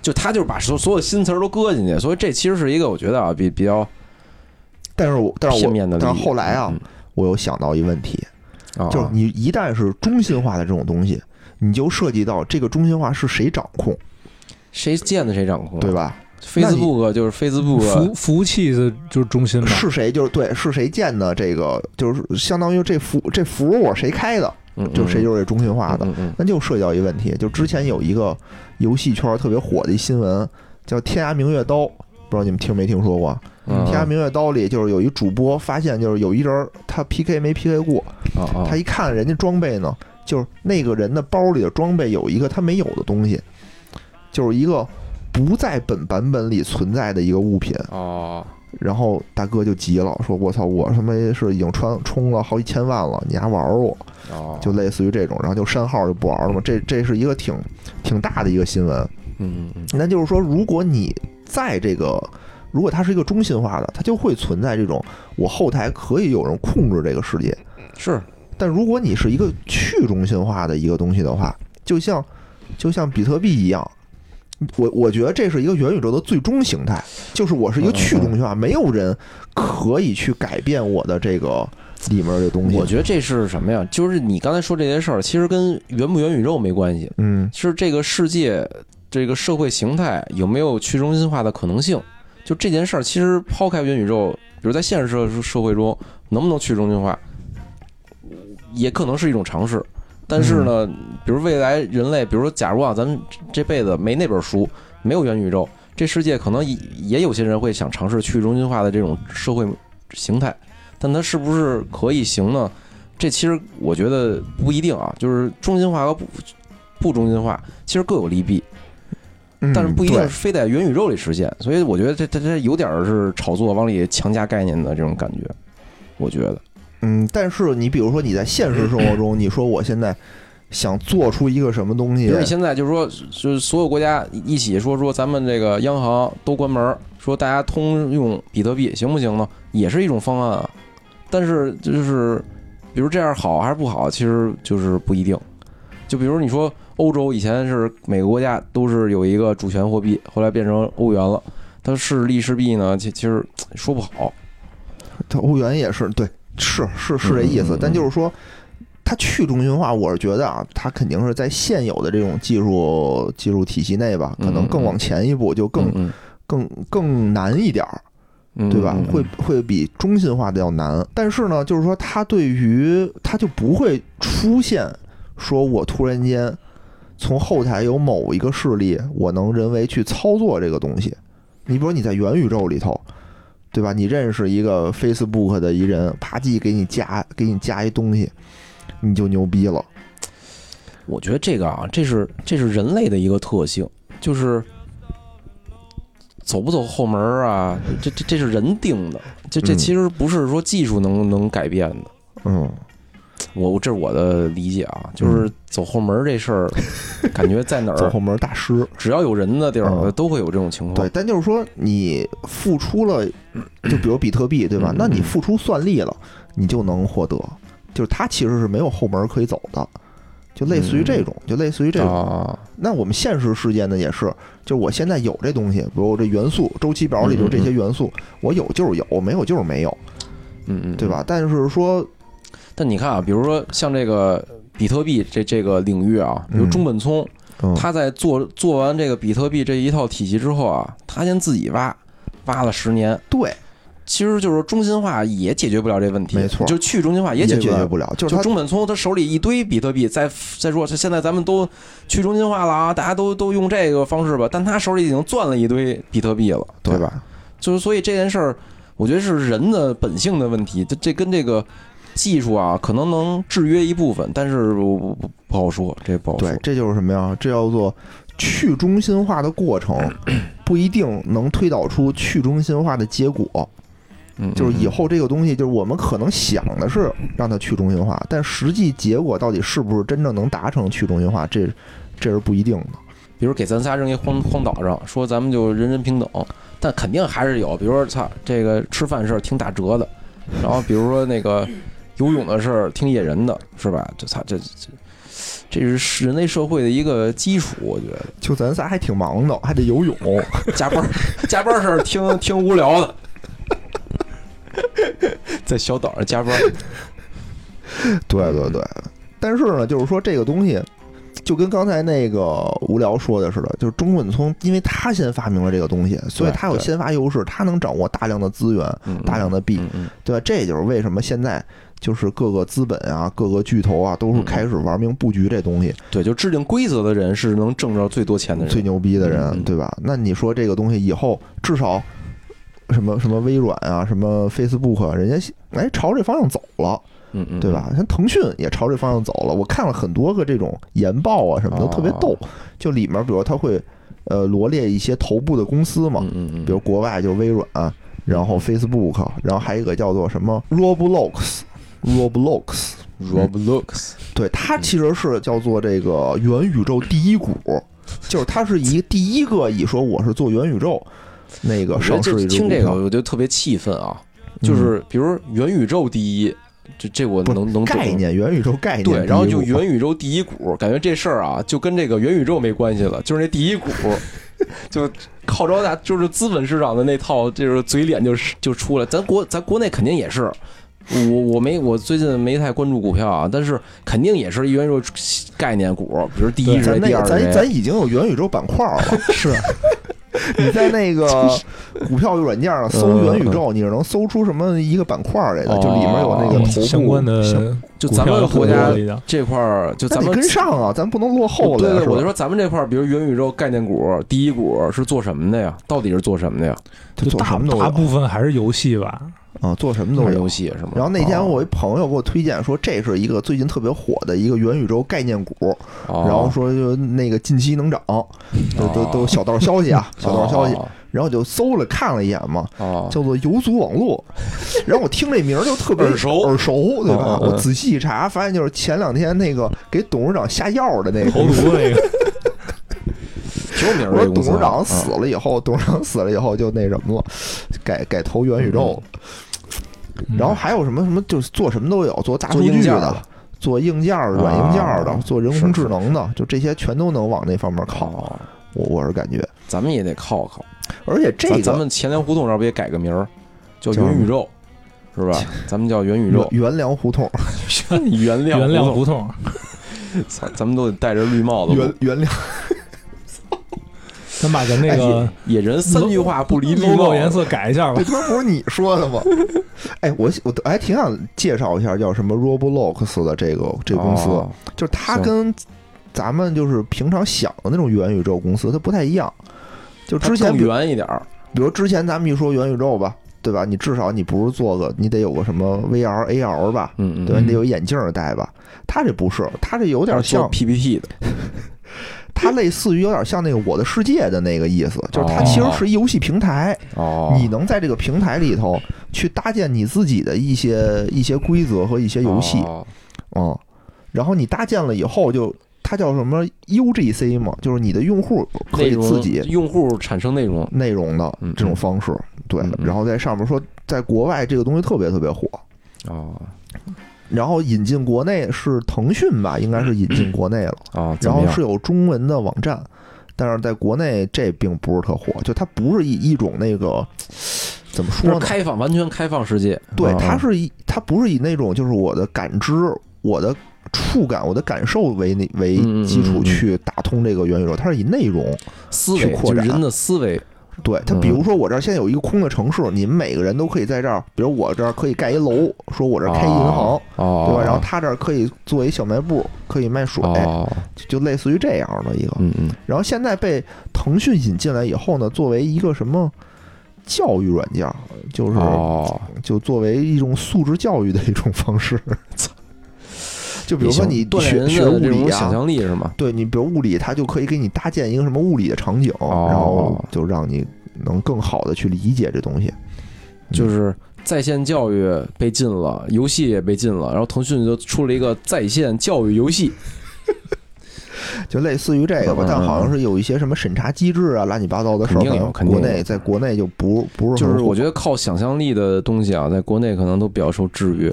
就他就是把所所有新词儿都搁进去，所以这其实是一个我觉得啊，比比较。但是我但是我但是后来啊，我又想到一问题，就是你一旦是中心化的这种东西，你就涉及到这个中心化是谁掌控，谁建的谁掌控，对吧？Facebook 就是 Facebook 服服务器的就是中心是谁就是对是谁建的这个就是相当于这服这服务谁开的，就谁就是这中心化的，那就涉及到一个问题，就之前有一个游戏圈特别火的一新闻，叫《天涯明月刀》。不知道你们听没听说过，《天涯明月刀》里就是有一主播发现，就是有一人他 PK 没 PK 过，他一看人家装备呢，就是那个人的包里的装备有一个他没有的东西，就是一个不在本版本里存在的一个物品。哦，然后大哥就急了，说：“我操，我他妈是已经穿充了好几千万了，你还玩我？”哦，就类似于这种，然后就删号就不玩了嘛。这这是一个挺挺大的一个新闻。嗯嗯，那就是说，如果你在这个，如果它是一个中心化的，它就会存在这种我后台可以有人控制这个世界。是，但如果你是一个去中心化的一个东西的话，就像就像比特币一样，我我觉得这是一个元宇宙的最终形态，就是我是一个去中心化，没有人可以去改变我的这个里面的东西。我觉得这是什么呀？就是你刚才说这些事儿，其实跟元不元宇宙没关系。嗯，是这个世界。这个社会形态有没有去中心化的可能性？就这件事儿，其实抛开元宇宙，比如在现实社社会中能不能去中心化，也可能是一种尝试。但是呢，比如未来人类，比如说，假如啊，咱们这辈子没那本书，没有元宇宙，这世界可能也也有些人会想尝试去中心化的这种社会形态，但它是不是可以行呢？这其实我觉得不一定啊，就是中心化和不不中心化，其实各有利弊，嗯但是不一定对非在元宇宙里实现。所以我觉得这这这有点儿是炒作往里强加概念的这种感觉，我觉得。嗯，但是你比如说你在现实生活中，你说我现在想做出一个什么东西比如，你现在就是说，就是所有国家一起说说咱们这个央行都关门儿，说大家通用比特币行不行呢？也是一种方案啊。但是就是，比如这样好还是不好，其实就是不一定。就比如你说欧洲以前是每个国家都是有一个主权货币，后来变成欧元了，它是利是弊呢？其其实说不好。它欧元也是对，是是是这意思但就是说。它去中心化，我是觉得啊，它肯定是在现有的这种技术技术体系内吧，可能更往前一步，就更嗯更更难一点对吧嗯？会会比中心化的要难。但是呢，就是说它对于它就不会出现说我突然间从后台有某一个势力，我能人为去操作这个东西。你比如说你在元宇宙里头，对吧？你认识一个 Facebook 的一人，啪叽给你加给你加一东西，你就牛逼了。我觉得这个啊，这是这是人类的一个特性，就是走不走后门啊，这这这是人定的，这这嗯其实不是说技术能能改变的。嗯，我这是我的理解啊，就是走后门这事儿，感觉在哪儿 走后门大师。只要有人的地儿嗯都会有这种情况。对，但就是说你付出了，就比如比特币，对吧嗯？那你付出算力了，你就能获得，就是它其实是没有后门可以走的，就类似于这种，就类似于这种。啊，那我们现实世界呢也是，就是我现在有这东西，比如我这元素周期表里头这些元素，我有就是有，没有就是没有，嗯嗯，对吧？但是说，但你看啊，比如说像这个比特币这这个领域啊，比如嗯中本聪，嗯，他在做做完这个比特币这一套体系之后啊，他先自己挖，挖了十年。对，其实就是中心化也解决不了这问题，没错就去中心化也解决不了。就中本聪他手里一堆比特币，再再说现在咱们都去中心化了啊，大家都都用这个方式吧，但他手里已经攥了一堆比特币了，对吧？？就是所以这件事儿，我觉得是人的本性的问题，这这跟这个技术啊，可能能制约一部分，但是我不不不好说，这不好说对，。这就是什么呀？这叫做去中心化的过程，不一定能推导出去中心化的结果。嗯，就是以嗯后这个东西，就是我们可能想的是让它去中心化，但实际结果到底是不是真正能达成去中心化，这这是不一定的。比如给咱仨扔一荒荒岛上，说咱们就人人平等，但肯定还是有，比如说操这个吃饭事儿挺打折的，然后比如说那个游泳的事儿听野人的，是吧？这操这这这是人类社会的一个基础，我觉得。就咱仨还挺忙的，还得游泳。加班儿加班儿事儿听 听无聊的，在小岛上加班儿。对对对，但是呢，就是说这个东西，就跟刚才那个无聊说的似的，就是中本聪，因为他先发明了这个东西，所以他有先发优势，他能掌握大量的资源、嗯大量的币，对吧？这就是为什么现在就是各个资本啊、各个巨头啊，都是开始玩命布局这东西，对，就制定规则的人是能挣着最多钱的人。最牛逼的嗯人，嗯对吧？那你说这个东西以后至少什么什么微软啊、什么 Facebook，啊人家哎朝这方向走了。嗯嗯，对吧？像腾讯也朝这方向走了。我看了很多个这种研报啊，什么都特别逗。就里面，比如它会呃罗列一些头部的公司嘛，嗯嗯嗯，比如国外就微软，然后 Facebook，然后还有一个叫做什么 Roblox，Roblox，Roblox，对，它其实是叫做这个元宇宙第一股，就是它是一第一个以说我是做元宇宙那个上市一听这个，我觉得特别气愤啊！就是比如元宇宙第一，这这我不能能概念元宇宙概念对，然后就元宇宙第一股，感觉这事儿啊，就跟这个元宇宙没关系了，就是那第一股，就号召大，就是资本市场的那套，就是嘴脸就是就出来。咱国咱国内肯定也是，我我没我最近没太关注股票啊，但是肯定也是元宇宙概念股，比如第一咱是第二咱咱已经有元宇宙板块了，是你在那个 股票软件上搜元宇宙，你是能搜出什么一个板块来的？就里面有那个头部相关的，就咱们国家这块儿，就咱们跟上啊，咱不能落后了。对对，我就说咱们这块儿，比如元宇宙概念股第一股是做什么的呀？到底是做什么的呀？就大大部分还是游戏吧。啊，做什么都是游戏是吗？然后那天我一朋友给我推荐说，这是一个最近特别火的一个元宇宙概念股，然后说就那个近期能涨，都都都小道消息啊，小道消息。然后就搜了看了一眼嘛，叫做游族网络。然后我听这名儿就特别耳熟耳熟，对吧？我仔细一查，发现就是前两天那个给董事长下药的那个投毒那个。我说董事长死了以后，董事长死了以后就那什么了，改改投元宇宙。然后还有什么什么，就是做什么都有，做大数据的，做硬件、软硬件的，做人工智能的，就这些全都能往那方面靠。我我是感觉，咱们也得靠靠。而且这个，咱们钱粮胡同这不也改个名儿，叫元宇宙，是吧？咱们叫元宇宙，元粮 胡同，元粮元粮胡同。操，咱们都得戴着绿帽子。元元粮。咱把咱那个野人三句话不离 logo 颜色改一下吧。这他妈不是你说的吗？哎，我我还挺想介绍一下叫什么 Roblox 的这个这个公司，就是它跟咱们就是平常想的那种元宇宙公司它不太一样。就之前圆一点儿，比如之前咱们一说元宇宙吧，对吧？你至少你不是做个，你得有个什么 VR、AR 吧，嗯嗯，对吧？你得有眼镜戴吧。他这不是，他这有点像 PPT 的。它类似于有点像那个《我的世界》的那个意思，就是它其实是一游戏平台，你能在这个平台里头去搭建你自己的一些一些规则和一些游戏，哦，然后你搭建了以后，就它叫什么 UGC 嘛，就是你的用户可以自己用户产生内容。内容的这种方式，对，然后在上面说，在国外这个东西特别特别火，哦。然后引进国内是腾讯吧，应该是引进国内了啊。然后是有中文的网站，但是在国内这并不是特火，就它不是一一种那个怎么说呢？开放完全开放世界。对，它是以，它不是以那种就是我的感知、我的触感、我的感受为那为基础去打通这个元宇宙，它是以内容思维扩展人的思维。对他，比如说我这儿现在有一个空的城市，你们每个人都可以在这儿，比如我这儿可以盖一楼，说我这儿开银行，对吧？然后他这儿可以做一小卖部，可以卖水，就类似于这样的一个。然后现在被腾讯引进来以后呢，作为一个什么教育软件，就是就作为一种素质教育的一种方式。就比如说你学学物理啊，想象力是吗？对你，比如物理，它就可以给你搭建一个什么物理的场景，然后就让你能更好的去理解这东西。就是在线教育被禁了，游戏也被禁了，然后腾讯就出了一个在线教育游戏。就类似于这个吧，但好像是有一些什么审查机制啊，乱七八糟的事儿。肯定有，肯定国内在国内就不不是。就是我觉得靠想象力的东西啊，在国内可能都比较受制约。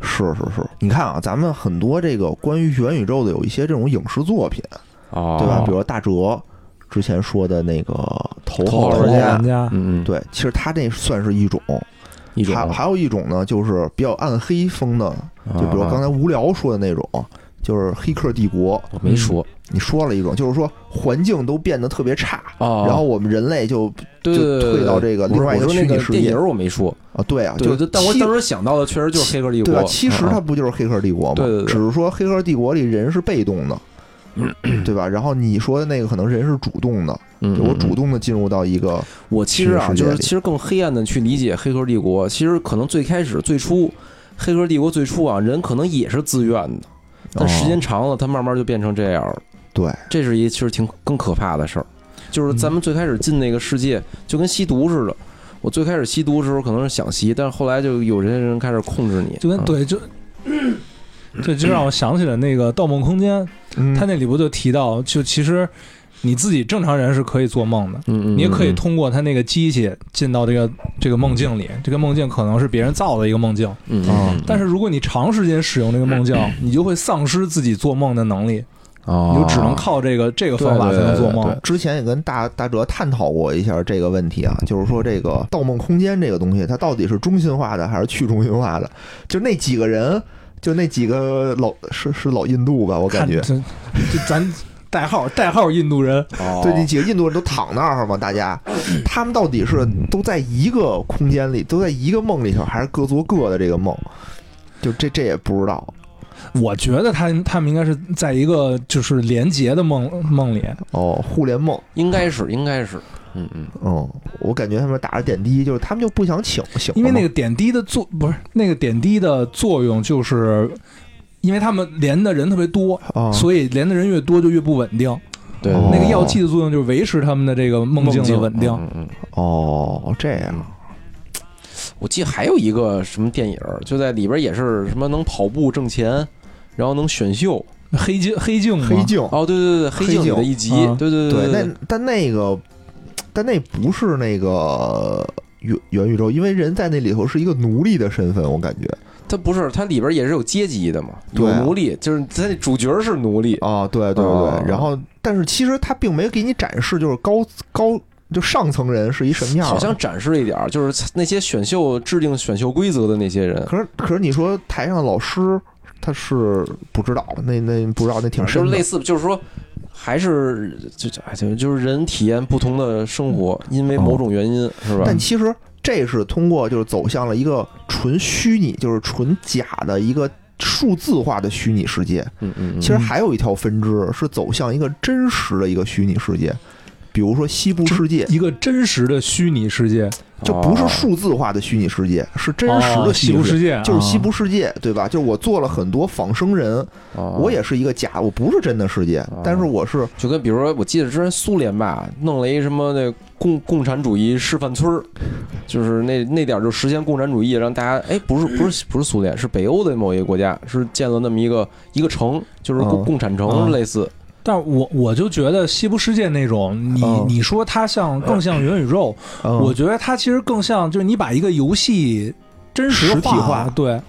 是是是，你看啊，咱们很多这个关于元宇宙的有一些这种影视作品啊，对吧？比如大哲之前说的那个《头号玩家》，嗯嗯，对，其实他这算是一种，一种还还有一种呢，就是比较暗黑风的，就比如刚才无聊说的那种。就是《黑客帝国》，我没说，你说了一种，就是说环境都变得特别差，然后我们人类就就退到这个另外一个虚拟世界。电影我没说啊，对啊，就但我当时想到的确实就是《黑客帝国》。对，其实它不就是《黑客帝国》吗？对对对，只是说《黑客帝国》里人是被动的，对吧？然后你说的那个可能人是主动的，我主动的进入到一个我其实啊，就是其实更黑暗的去理解《黑客帝国》，其实可能最开始最初《黑客帝国》最初啊，人可能也是自愿的。但时间长了，它慢慢就变成这样了。对，这是一其实挺更可怕的事儿。就是咱们最开始进那个世界，就跟吸毒似的。我最开始吸毒的时候可能是想吸，但是后来就有些人开始控制你，就跟对，就 这就让我想起了那个《盗梦空间》，他那里不就提到，就其实。你自己正常人是可以做梦的，嗯你也可以通过他那个机器进到这个这个梦境里，这个梦境可能是别人造的一个梦境，嗯但是如果你长时间使用这个梦境，你就会丧失自己做梦的能力，哦，你就只能靠这个这个方法才能做梦。之前也跟大大哲探讨过一下这个问题啊，就是说这个《盗梦空间》这个东西，它到底是中心化的还是去中心化的？就那几个人，就那几个老是是老印度吧，我感觉，就咱。代号代号印度人，哦。对，那几个印度人都躺那儿嘛，大家，他们到底是都在一个空间里，都在一个梦里头，还是各做各的这个梦？就这这也不知道。我觉得他他们应该是在一个就是连结的梦梦里，哦，互联梦。应该是应该是，嗯嗯，哦，我感觉他们打着点滴，就是他们就不想醒醒，因为那个点滴的作不是那个点滴的作用，就是因为他们连的人特别多，啊，所以连的人越多就越不稳定。对，哦那个药剂的作用就是维持他们的这个梦境的稳定。嗯嗯。哦这样我记得还有一个什么电影儿，就在里边也是什么能跑步挣钱，然后能选秀。黑镜黑镜嘛黑镜哦，对对对，黑镜里的一集，啊对对对，对那但那个但那不是那个元元宇宙，因为人在那里头是一个奴隶的身份，我感觉它不是，它里边也是有阶级的嘛，有奴隶，就是它那主角是奴隶。啊，对对对，哦。然后但是其实他并没给你展示，就是高高就上层人是一什么样儿，好像展示一点，就是那些选秀制定选秀规则的那些人，可是可是你说台上的老师他是不知道，那那不知道那挺就深的。是类似，就是说，还是就就哎就就是人体验不同的生活，因为某种原因，是吧？哦但其实这是通过就是走向了一个纯虚拟，就是纯假的一个数字化的虚拟世界。嗯嗯嗯，其实还有一条分支是走向一个真实的一个虚拟世界，比如说西部世界，一个真实的虚拟世界，就不是哦数字化的虚拟世界，是真实哦的。西部世界，就是西部啊世界，对吧？就是我做了很多仿生人，哦。我也是一个假，我不是真的世界，但是我是就跟比如说，我记得之前苏联吧，弄了一什么那共共产主义示范村儿，就是那那点儿就实现共产主义，让大家哎，不是不是不是苏联，是北欧的某一个国家，是建了那么一个一个城，就是共嗯。共产城嗯。类似。但我我就觉得西部世界那种，你、嗯。你说它像更像元宇宙，嗯。我觉得它其实更像就是你把一个游戏真实实体化对，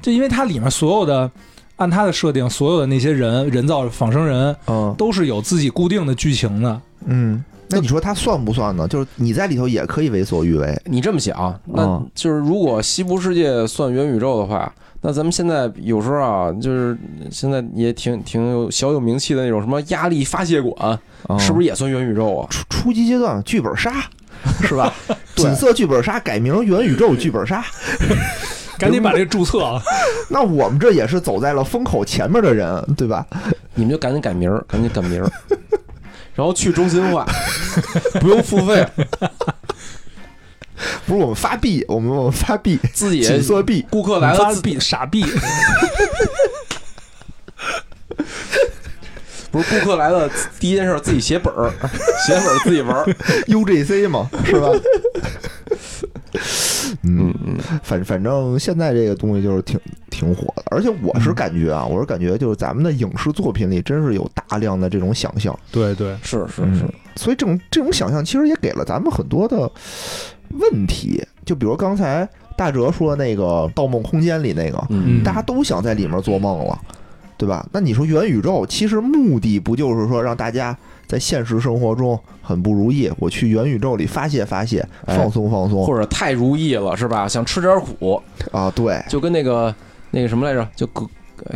就因为它里面所有的按它的设定，所有的那些人人造仿生人嗯。都是有自己固定的剧情的。嗯，那你说他算不算呢？就是你在里头也可以为所欲为，你这么想，那嗯就是如果西部世界算元宇宙的话，那咱们现在有时候啊，就是现在也挺挺有小有名气的那种什么压力发泄馆，是不是是也算元宇宙啊？初初级阶段剧本杀是吧？对锦瑟剧本杀改名元宇宙剧本杀，赶紧把这个注册啊！那我们这也是走在了风口前面的人，对吧？你们就赶紧改名儿，赶紧改名儿，然后去中心化，不用付费，不是我们发币，我们我们发币，自己锦瑟币，顾客来了自，发币傻币，不是顾客来了，第一件事自己写本儿，写本儿自己玩儿。UGC 嘛，是吧？嗯嗯，嗯，反反正现在这个东西就是挺挺火的，而且我是感觉啊，我是感觉就是咱们的影视作品里真是有大量的这种想象，对对，是是嗯是，所以这种这种想象其实也给了咱们很多的问题，就比如刚才大哲说那个《盗梦空间》里那个，嗯，大家都想在里面做梦了，对吧？那你说元宇宙，其实目的不就是说让大家在现实生活中很不如意，我去元宇宙里发泄发泄，哎放松放松或者太如意了是吧？想吃点苦，啊？对，就跟那个那个什么来着，就葛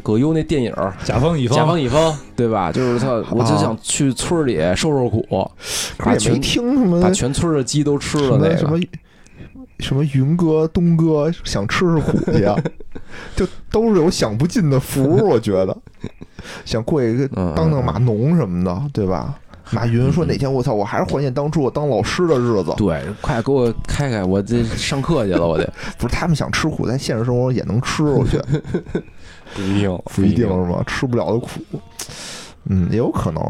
葛优那电影甲方乙方《甲方方，乙方》，对吧？就是他，我就想去村里受受苦，把可是也没全听什么把全村的鸡都吃了那么什么个。什么云哥东哥想吃吃苦去啊，就都是有享不尽的福，我觉得想过一个嗯当当码农什么的，对吧？马云说哪天我操，我还是怀念当初我当老师的日子。对，快给我开开，我这上课去了，我得 不是他们想吃苦，在现实生活中也能吃，我觉得 不一定，不一定是吗？吃不了的苦，嗯，也有可能。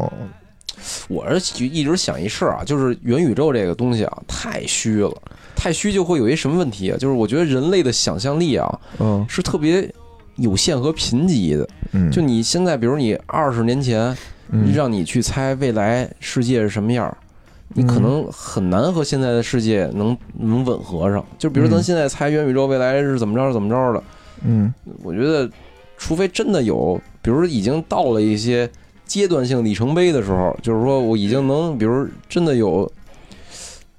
我是就一直想一事儿啊，就是元宇宙这个东西啊，太虚了，太虚就会有一什么问题啊？就是我觉得人类的想象力啊嗯是特别有限和贫瘠的。嗯，就你现在，比如你二十年前嗯让你去猜未来世界是什么样儿，你可能很难和现在的世界能能吻合上。就比如咱嗯。现在猜元宇宙未来是怎么着怎么着的，嗯。我觉得，除非真的有，比如已经到了一些阶段性里程碑的时候，就是说我已经能，比如真的有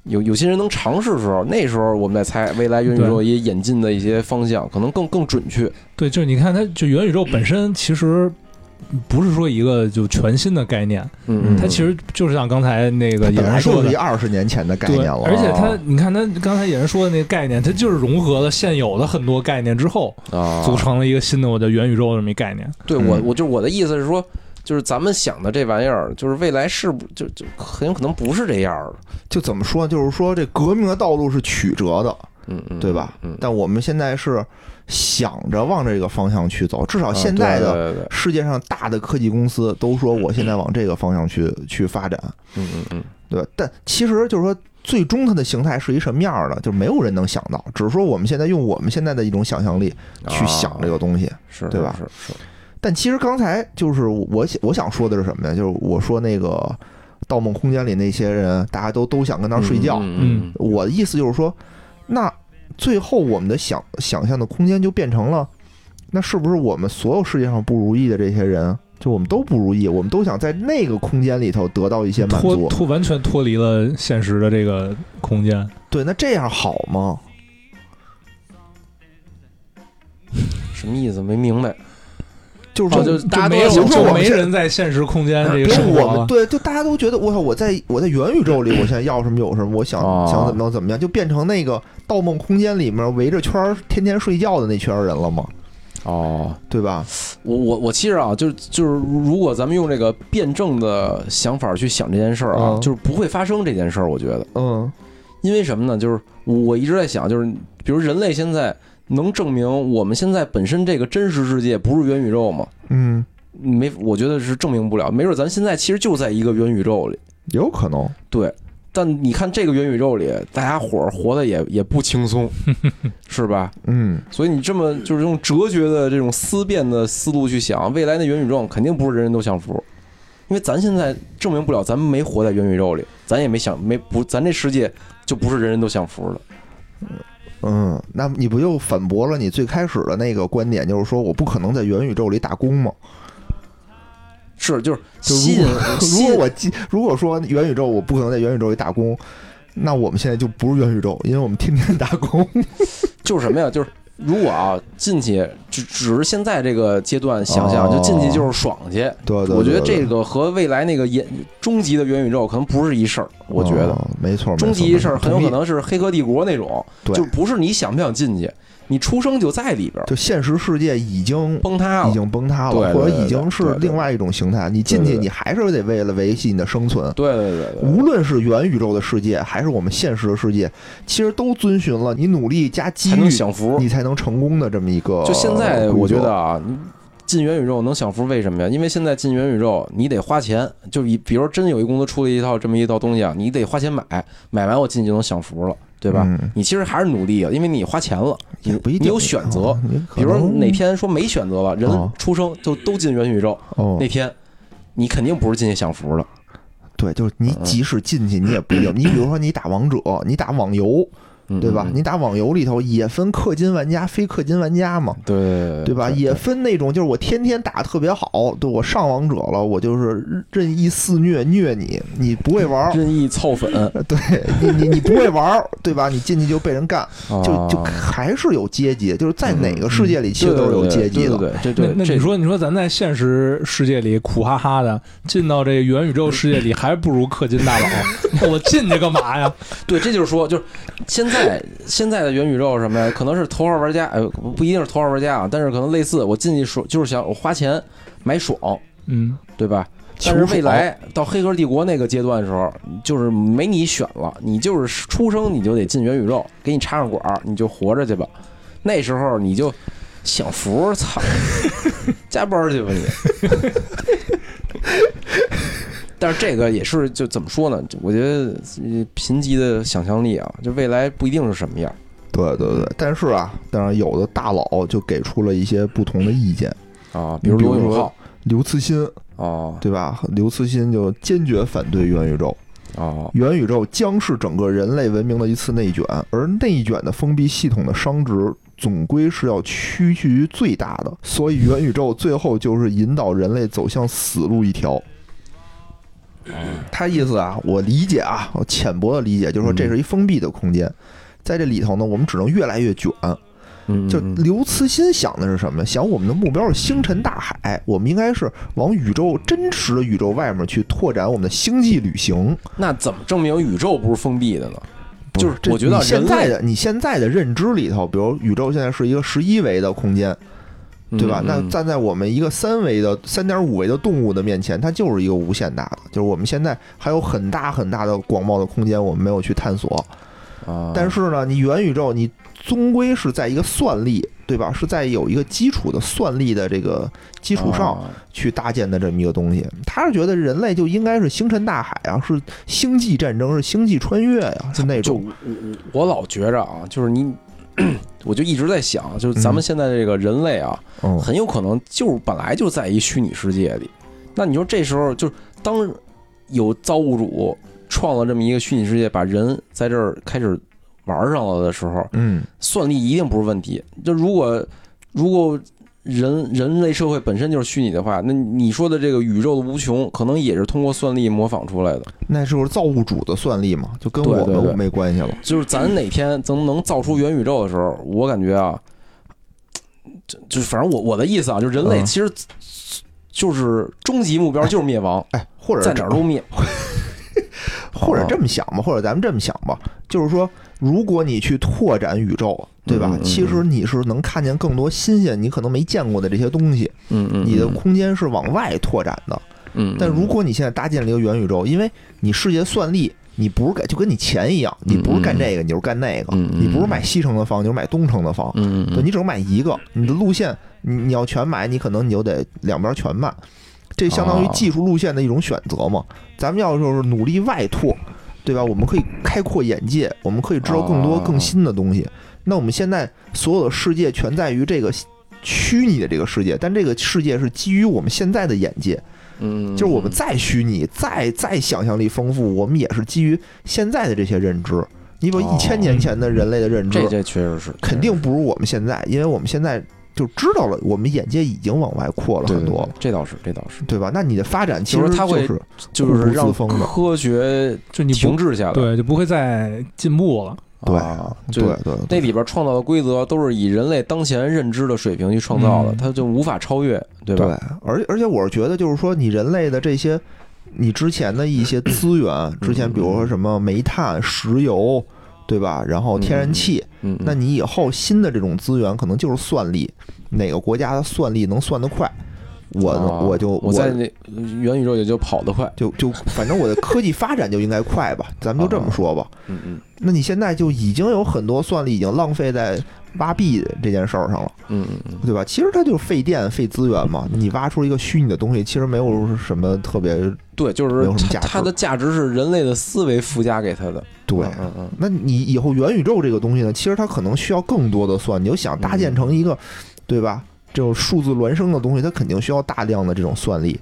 有有些人能尝试的时候，那时候我们再猜未来元宇宙也演进的一些方向，可能更更准确。对，就是你看它，就元宇宙本身其实不是说一个就全新的概念，嗯，它其实就是像刚才那个野人说的就是。二十年前的概，念了，而且它啊，你看它刚才野人说的那个概念，它就是融合了现有的很多概念之后，啊，组成了一个新的我叫元宇宙这么一概念。对我嗯我就我的意思是说，就是咱们想的这玩意儿，就是未来是不就就很有可能不是这样的，就怎么说，就是说这革命的道路是曲折的，嗯嗯，对吧？嗯，但我们现在是想着往这个方向去走，至少啊现在的世界上大的科技公司都说我现在往这个方向去去发展，嗯嗯嗯，对吧？但其实就是说，最终它的形态是一什么样的，就没有人能想到，只是说我们现在用我们现在的一种想象力去想这个东西。是，对吧是是，但其实刚才就是我想我想说的是什么呀？就是我说那个《盗梦空间》里那些人，大家都都想跟那儿睡觉。嗯我的意思就是说，那最后我们的想想象的空间就变成了，那是不是我们所有世界上不如意的这些人，就我们都不如意，我们都想在那个空间里头得到一些满足？脱脱完全脱离了现实的这个空间。对，那这样好吗？什么意思？没明白。就是说，哦就大家都说就没我们现人在现实空间这个生活了。我们对，就大家都觉得我操，我在我在元宇宙里，我现在要什么有什么，我想、哦想怎么样怎么样，就变成那个《盗梦空间》里面围着圈儿天天睡觉的那圈儿人了吗？哦，对吧？我我我其实啊，就是就是，如果咱们用这个辩证的想法去想这件事儿啊，嗯就是不会发生这件事儿。我觉得，嗯因为什么呢？就是我一直在想，就是比如人类现在能证明我们现在本身这个真实世界不是元宇宙吗？嗯，没，我觉得是证明不了。没准咱现在其实就在一个元宇宙里，有可能。对。但你看这个元宇宙里，大家伙儿活的也也不轻松，是吧？嗯，所以你这么就是用哲学的这种思辨的思路去想，未来的元宇宙肯定不是人人都享福，因为咱现在证明不了，咱们没活在元宇宙里，咱也没想没不，咱这世界就不是人人都享福的。嗯，那你不就反驳了你最开始的那个观点，就是说我不可能在元宇宙里打工吗？是，就是就吸引 如果如果我记，如果说元宇宙我不可能在元宇宙里打工，那我们现在就不是元宇宙，因为我们天天打工。就是什么呀？就是如果啊进去只只是现在这个阶段想象，哦就进去就是爽去。对对我觉得这个和未来那个演终极的元宇宙可能不是一事儿，我觉得。哦没错，终极一事儿很有可。能是黑客帝国那种，就不是你想不想进去，你出生就在里边儿，就现实世界已经崩塌了。已经崩塌了，对对或者已经是另外一种形态。你进去，你还是得为了维系你的生存。对对对对，无论是元宇宙的世界，还是我们现实的世界，其实都遵循了你努力加机才能遇，享福。你才能成功的这么一个。就现在，我觉得，啊，你进元宇宙能享福，为什么呀？因为现在进元宇宙，你得花钱。就比比如真有一公司出了一套这么一套东西啊，你得花钱买，买完我进去就能享福了，对吧？嗯你其实还是努力啊，因为你花钱了，你也不一定你有选择。比如说哪天说没选择了，人哦出生就都进元宇宙，哦那，天你肯定不是进去享福的。对，就是你嗯即使进去，你也不一定。你比如说你打王者，你打网游，嗯对吧？嗯你打网游里头也分氪金玩家、非氪金玩家嘛。对对对吧？也分那种，就是我天天打特别好，对我上王者了，我就是任意肆虐虐你，你不会玩，任意凑粉，对你你你不会玩，对吧？你进去就被人干，就就啊还是有阶级，就是在哪个世界里其实都是有阶级的。对对对，这这那那你说，你说咱在现实世界里苦哈哈的，进到这个元宇宙世界里，还不如氪金大佬。那我进去干嘛呀？对，这就是说，就是现在现在的元宇宙是什么呀？可能是头号玩家，哎，不一定是头号玩家啊，但是可能类似，我进去爽，就是想我花钱买爽，嗯，对吧？求但是未来到黑客帝国那个阶段的时候，就是没你选了，你就是出生你就得进元宇宙，给你插上管儿，你就活着去吧。那时候你就享福，操，加班去吧你。但是这个也是就怎么说呢？我觉得呃贫瘠的想象力啊，就未来不一定是什么样。对对对，但是啊，当然有的大佬就给出了一些不同的意见，啊，比如罗永浩刘慈欣啊对吧？刘慈欣就坚决反对元宇宙，啊元宇宙将是整个人类文明的一次内卷，而内卷的封闭系统的熵值总归是要趋近于最大的，所以元宇宙最后就是引导人类走向死路一条。他意思啊，我理解啊，我浅薄的理解就是说，这是一封闭的空间，在这里头呢，我们只能越来越卷。嗯，就嗯刘慈欣想的是什么？想我们的目标是星辰大海，我们应该是往宇宙真实的宇宙外面去拓展我们的星际旅行。那怎么证明宇宙不是封闭的呢？就是这我觉得现在的你现在的认知里头，比如宇宙现在是一个十一维的空间，对吧？那站在我们一个三维的、三点五维的动物的面前，它就是一个无限大的，就是我们现在还有很大很大的广袤的空间，我们没有去探索。啊，但是呢，你元宇宙，你终归是在一个算力，对吧？是在有一个基础的算力的这个基础上啊去搭建的这么一个东西。他是觉得人类就应该是星辰大海啊，是星际战争，是星际穿越呀、是那种。我我我老觉着啊，就是你，我就一直在想，就是咱们嗯现在这个人类啊，嗯，很有可能就是本来就在一虚拟世界里。那你说这时候就是当有造物主创了这么一个虚拟世界，把人在这儿开始玩上了的时候，嗯，算力一定不是问题。就如果如果人人类社会本身就是虚拟的话，那你说的这个宇宙的无穷，可能也是通过算力模仿出来的。那就是造物主的算力嘛，就跟我们没关系了。就是咱哪天咱能造出元宇宙的时候，我感觉啊，就就是反正我我的意思啊，就是人类嗯其实就是终极目标就是灭亡，哎，或者在哪儿都灭。或者这么想吧，或者咱们这么想吧，就是说，如果你去拓展宇宙，对吧？嗯嗯嗯。其实你是能看见更多新鲜、你可能没见过的这些东西，嗯嗯，你的空间是往外拓展的。嗯，但如果你现在搭建了一个元宇宙，因为你世界算力，你不是干就跟你钱一样，你不是干这个，你就是干那个，你不是买西城的房，你就是买东城的房，嗯嗯你只能买一个，你的路线你你要全买，你可能你就得两边全卖，这相当于哦。技术路线的一种选择嘛。咱们要就是努力外拓，对吧？我们可以开阔眼界，我们可以知道更多哦更新的东西。那我们现在所有的世界全在于这个虚拟的这个世界，但这个世界是基于我们现在的眼界，嗯，就是我们再虚拟、再再想象力丰富，我们也是基于现在的这些认知。你比如哦一千年前的人类的认知，这这确实是肯定不如我们现在，因为我们现在就知道了，我们眼界已经往外扩了很多这倒是这倒是，对吧？那你的发展其实就是它会是就是让科学就你停滞下来，对就不会再进步了。对对对那里边创造的规则都是以人类当前认知的水平去创造的，嗯它就无法超越，对吧？对，而而且我是觉得，就是说你人类的这些，你之前的一些资源，之前比如说什么煤炭、石油，对吧？然后天然气，那你以后新的这种资源可能就是算力，哪个国家的算力能算得快，我我就我在那元宇宙也就跑得快，就就反正我的科技发展就应该快吧，咱们就这么说吧。嗯嗯那你现在就已经有很多算力已经浪费在挖币这件事儿上了，嗯嗯嗯，对吧？其实它就是费电费资源嘛。你挖出一个虚拟的东西，其实没有什么特别对，就没是它它的价值是人类的思维附加给它的，对。嗯嗯嗯，那你以后元宇宙这个东西呢，其实它可能需要更多的算，你就想搭建成一个，对吧？这种数字孪生的东西，它肯定需要大量的这种算力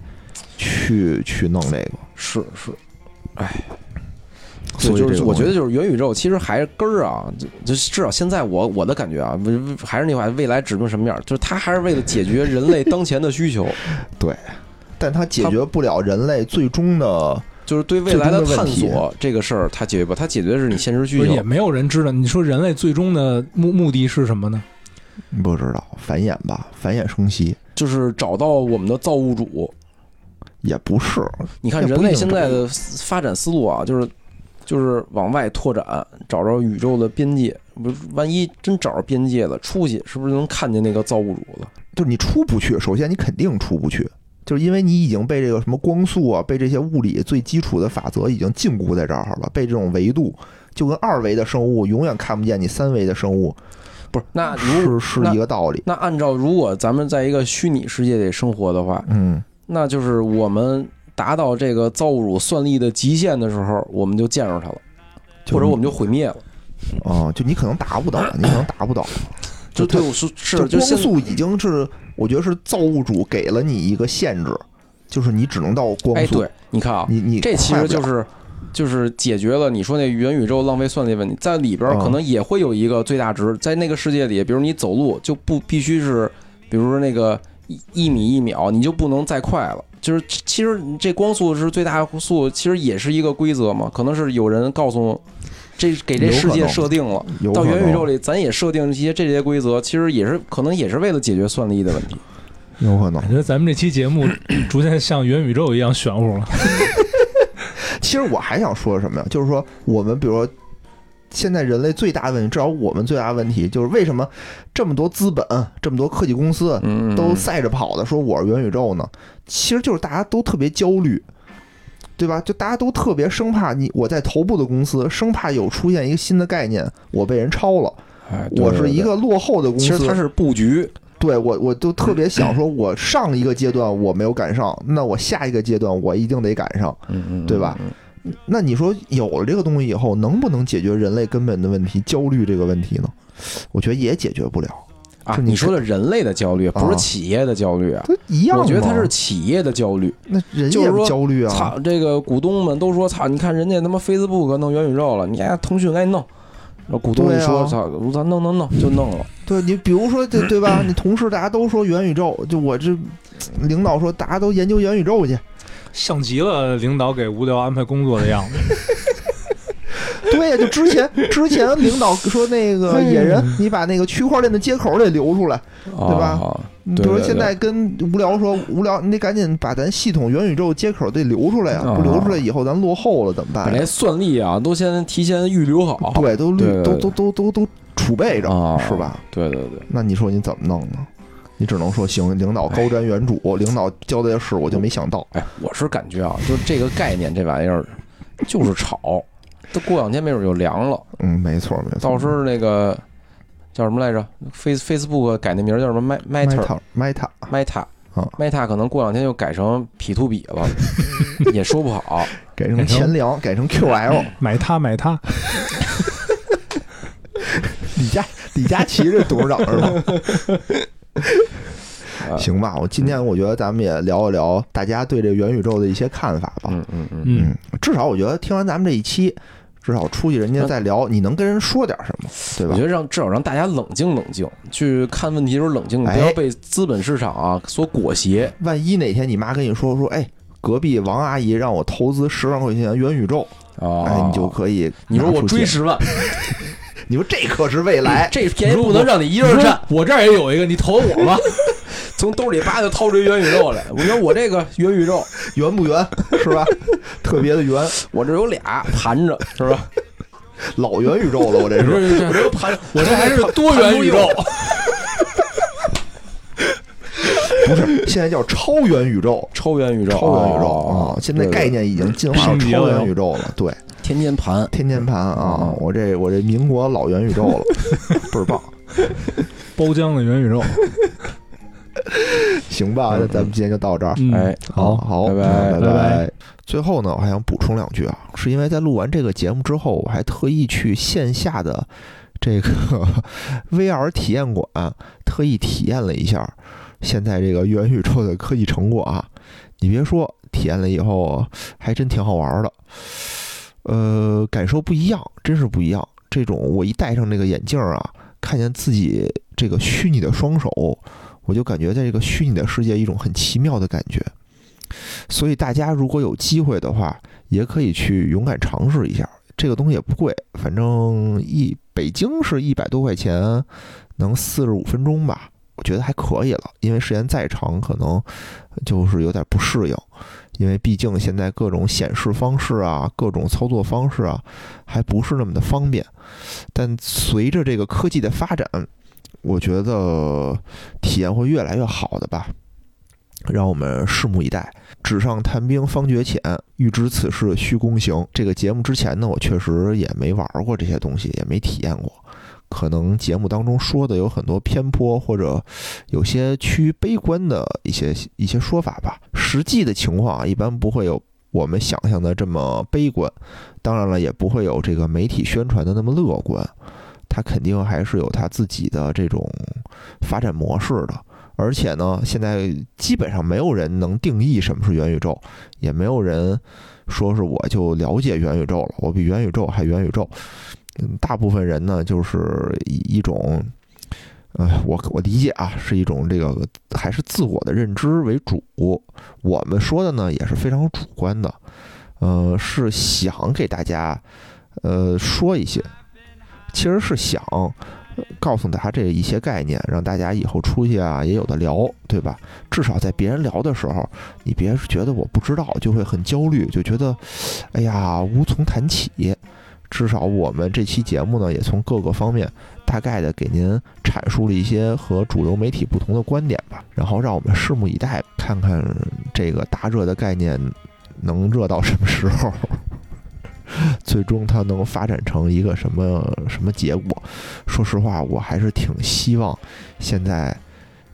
去去弄这个。是是，哎。所对，就是我觉得就是元宇宙，其实还是根儿啊，就就至少现在我我的感觉啊，未未还是那话，未来指定什么样，就是它还是为了解决人类当前的需求，对但它解决不了人类最终的就是对未来的探索这个事儿，它解决不，它解决的是你现实需求。也没有人知道。你说人类最终的目目的是什么呢？不知道繁衍吧，繁衍生息就是找到我们的造物主。也不是。你看人类现在的发展思路啊，就是就是往外拓展，找着宇宙的边界。不是，万一真找着边界了，出去是不是能看见那个造物主了？就是你出不去，首先你肯定出不去，就是因为你已经被这个什么光速啊，被这些物理最基础的法则已经禁锢在这儿了，被这种维度就跟二维的生物永远看不见你三维的生物不是，那如是是一个道理。那按照如果咱们在一个虚拟世界里生活的话，嗯，那就是我们达到这个造物主算力的极限的时候，我们就见着它了，或者我们就毁灭了。啊、就你可能达不到，你可能达不到。它就对，是是，就光速已经是，我觉得是造物主给了你一个限制，就是你只能到光哎，速。对，你看啊，你你这其实就是就是解决了你说那元宇宙浪费算力问题，在里边可能也会有一个最大值，在那个世界里，比如你走路就不必须是，比如说那个一一米一秒，你就不能再快了。就是其实这光速是最大速，其实也是一个规则嘛，可能是有人告诉这给这世界设定了。到元宇宙里，咱也设定一些这些规则，其实也是可能也是为了解决算力的问题。有可能感。觉咱们这期节目 逐渐像元宇宙一样玄乎了。其实我还想说什么呀？就是说，我们比如说，现在人类最大的问题，至少我们最大的问题，就是为什么这么多资本、这么多科技公司嗯，都赛着跑的说我是元宇宙呢？其实就是大家都特别焦虑，对吧？就大家都特别生怕你我在头部的公司，生怕有出现一个新的概念，我被人超了，哎，对我是一。个落后的公司。其实它是布局，对我，我就特别想说，我上一个阶段我没有赶上，那我下一个阶段我一定得赶上。嗯嗯，对吧嗯？那你说有了这个东西以后，能不能解决人类根本的问题——焦虑这个问题呢？我觉得也解决不了，啊，你你说的人类的焦虑，不啊是企业的焦虑啊。它一样。我觉得它是企业的焦虑。那人也就是说焦虑啊。操，这个股东们都说，操，你看人家他妈 Facebook 弄元宇宙了，你看腾讯该弄。然后股东一说，操，咱弄弄弄就弄了。对你，比如说，对 对吧？你同事大家都说元宇宙，就我这领导说大家都研究元宇宙去。像极了领导给无聊安排工作的样子。对呀，就之前之前领导说那个野人，你把那个区块链的接口得留出来。对吧啊你比如现在跟无聊说，无聊你得赶紧把咱系统元宇宙接口得留出来呀，啊不留出来以后咱落后了怎么办呀？把那算力啊，都先提前预留好。对，都对对对都都都都都储备着，啊，是吧？？对对对，那你说你怎么弄呢？你只能说行，领导高瞻远瞩，领导交代的事我就没想到。哎，我是感觉啊，就这个概念，这玩意儿就是炒，这过两天没准就凉了。嗯，没错没错。到时候那个叫什么来着？Face Facebook 改那名儿叫什么？Meta Meta Meta Meta 啊 Meta 可能过两天就改成 P to P 了，也说不好。改成钱粮，改成 QL。买它买它，李佳李佳琦这董事长是吗？啊行吧，我今天我觉得咱们也聊一聊大家对这元宇宙的一些看法吧。嗯嗯嗯，嗯，至少我觉得听完咱们这一期，至少出去人家再聊，你能跟人说点什么，对吧我觉？得让至少让大家冷静冷静，去看问题的时候冷静，不哎要被资本市场啊所裹挟。万一哪天你妈跟你说说，哎，隔壁王阿姨让我投资十万块钱元宇宙，啊，哎，你就可以你说我追十万，你说这可是未来，这便宜不能让你一人占，我这儿也有一个，你投我吧。从兜里叭就掏出一元宇宙来。我说我这个元宇宙，圆不圆是吧？特别的圆，我这有俩盘着，是吧？老元宇宙了，我这不是。我这个盘，我这还是多元宇宙，不是，现在叫超元宇宙，超元宇宙，超元宇宙哦啊！现在概念已经进化到升级了超元宇宙了，对，天天盘，天天盘啊哦！我这我这民国老元宇宙了，倍儿棒，包浆的元宇宙。行吧？那咱们今天就到这儿。嗯哎，好好，拜拜拜拜拜。最后呢，我还想补充两句啊，是因为在录完这个节目之后，我还特意去线下的这个 VR 体验馆特意体验了一下现在这个元宇宙的科技成果啊。你别说，体验了以后还真挺好玩的，呃，感受不一样，真是不一样。这种我一戴上这个眼镜啊，看见自己这个虚拟的双手，我就感觉在这个虚拟的世界一种很奇妙的感觉。所以大家如果有机会的话，也可以去勇敢尝试一下。这个东西也不贵，反正一北京是一百多块钱，能四十五分钟吧，我觉得还可以了。因为时间再长，可能就是有点不适应，因为毕竟现在各种显示方式啊，各种操作方式啊，还不是那么的方便。但随着这个科技的发展，我觉得体验会越来越好的吧。让我们拭目以待。纸上谈兵方觉浅，欲知此事须躬行。这个节目之前呢，我确实也没玩过这些东西，也没体验过。可能节目当中说的有很多偏颇，或者有些趋于悲观的一些一些说法吧。实际的情况啊，一般不会有我们想象的这么悲观，当然了，也不会有这个媒体宣传的那么乐观。它肯定还是有它自己的这种发展模式的。而且呢，现在基本上没有人能定义什么是元宇宙，也没有人说是我就了解元宇宙了，我比元宇宙还元宇宙。嗯，大部分人呢，就是以一种，呃，我我理解啊，是一种这个还是自我的认知为主。我们说的呢，也是非常主观的，呃，是想给大家呃，说一些，其实是想告诉大家这一些概念，让大家以后出去啊也有的聊，对吧？至少在别人聊的时候，你别觉得我不知道就会很焦虑，就觉得哎呀无从谈起。至少我们这期节目呢，也从各个方面大概的给您阐述了一些和主流媒体不同的观点吧，然后让我们拭目以待，看看这个大热的概念能热到什么时候，最终它能发展成一个什么什么结果。说实话，我还是挺希望现在，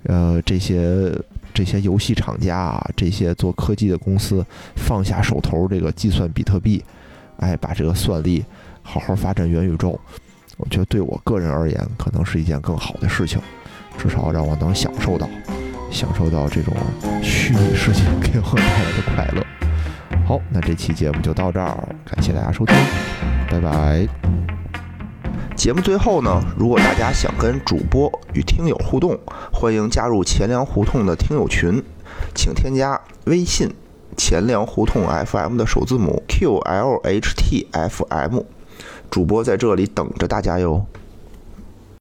呃，这些这些游戏厂家啊，这些做科技的公司放下手头这个计算比特币，哎，把这个算力。好好发展元宇宙，我觉得对我个人而言，可能是一件更好的事情。至少让我能享受到，享受到这种虚拟世界给我带来的快乐。好，那这期节目就到这儿，感谢大家收听，拜拜。节目最后呢，如果大家想跟主播与听友互动，欢迎加入钱粮胡同的听友群，请添加微信“钱粮胡同 FM” 的首字母 “QLHTFM”。主播在这里等着大家哟。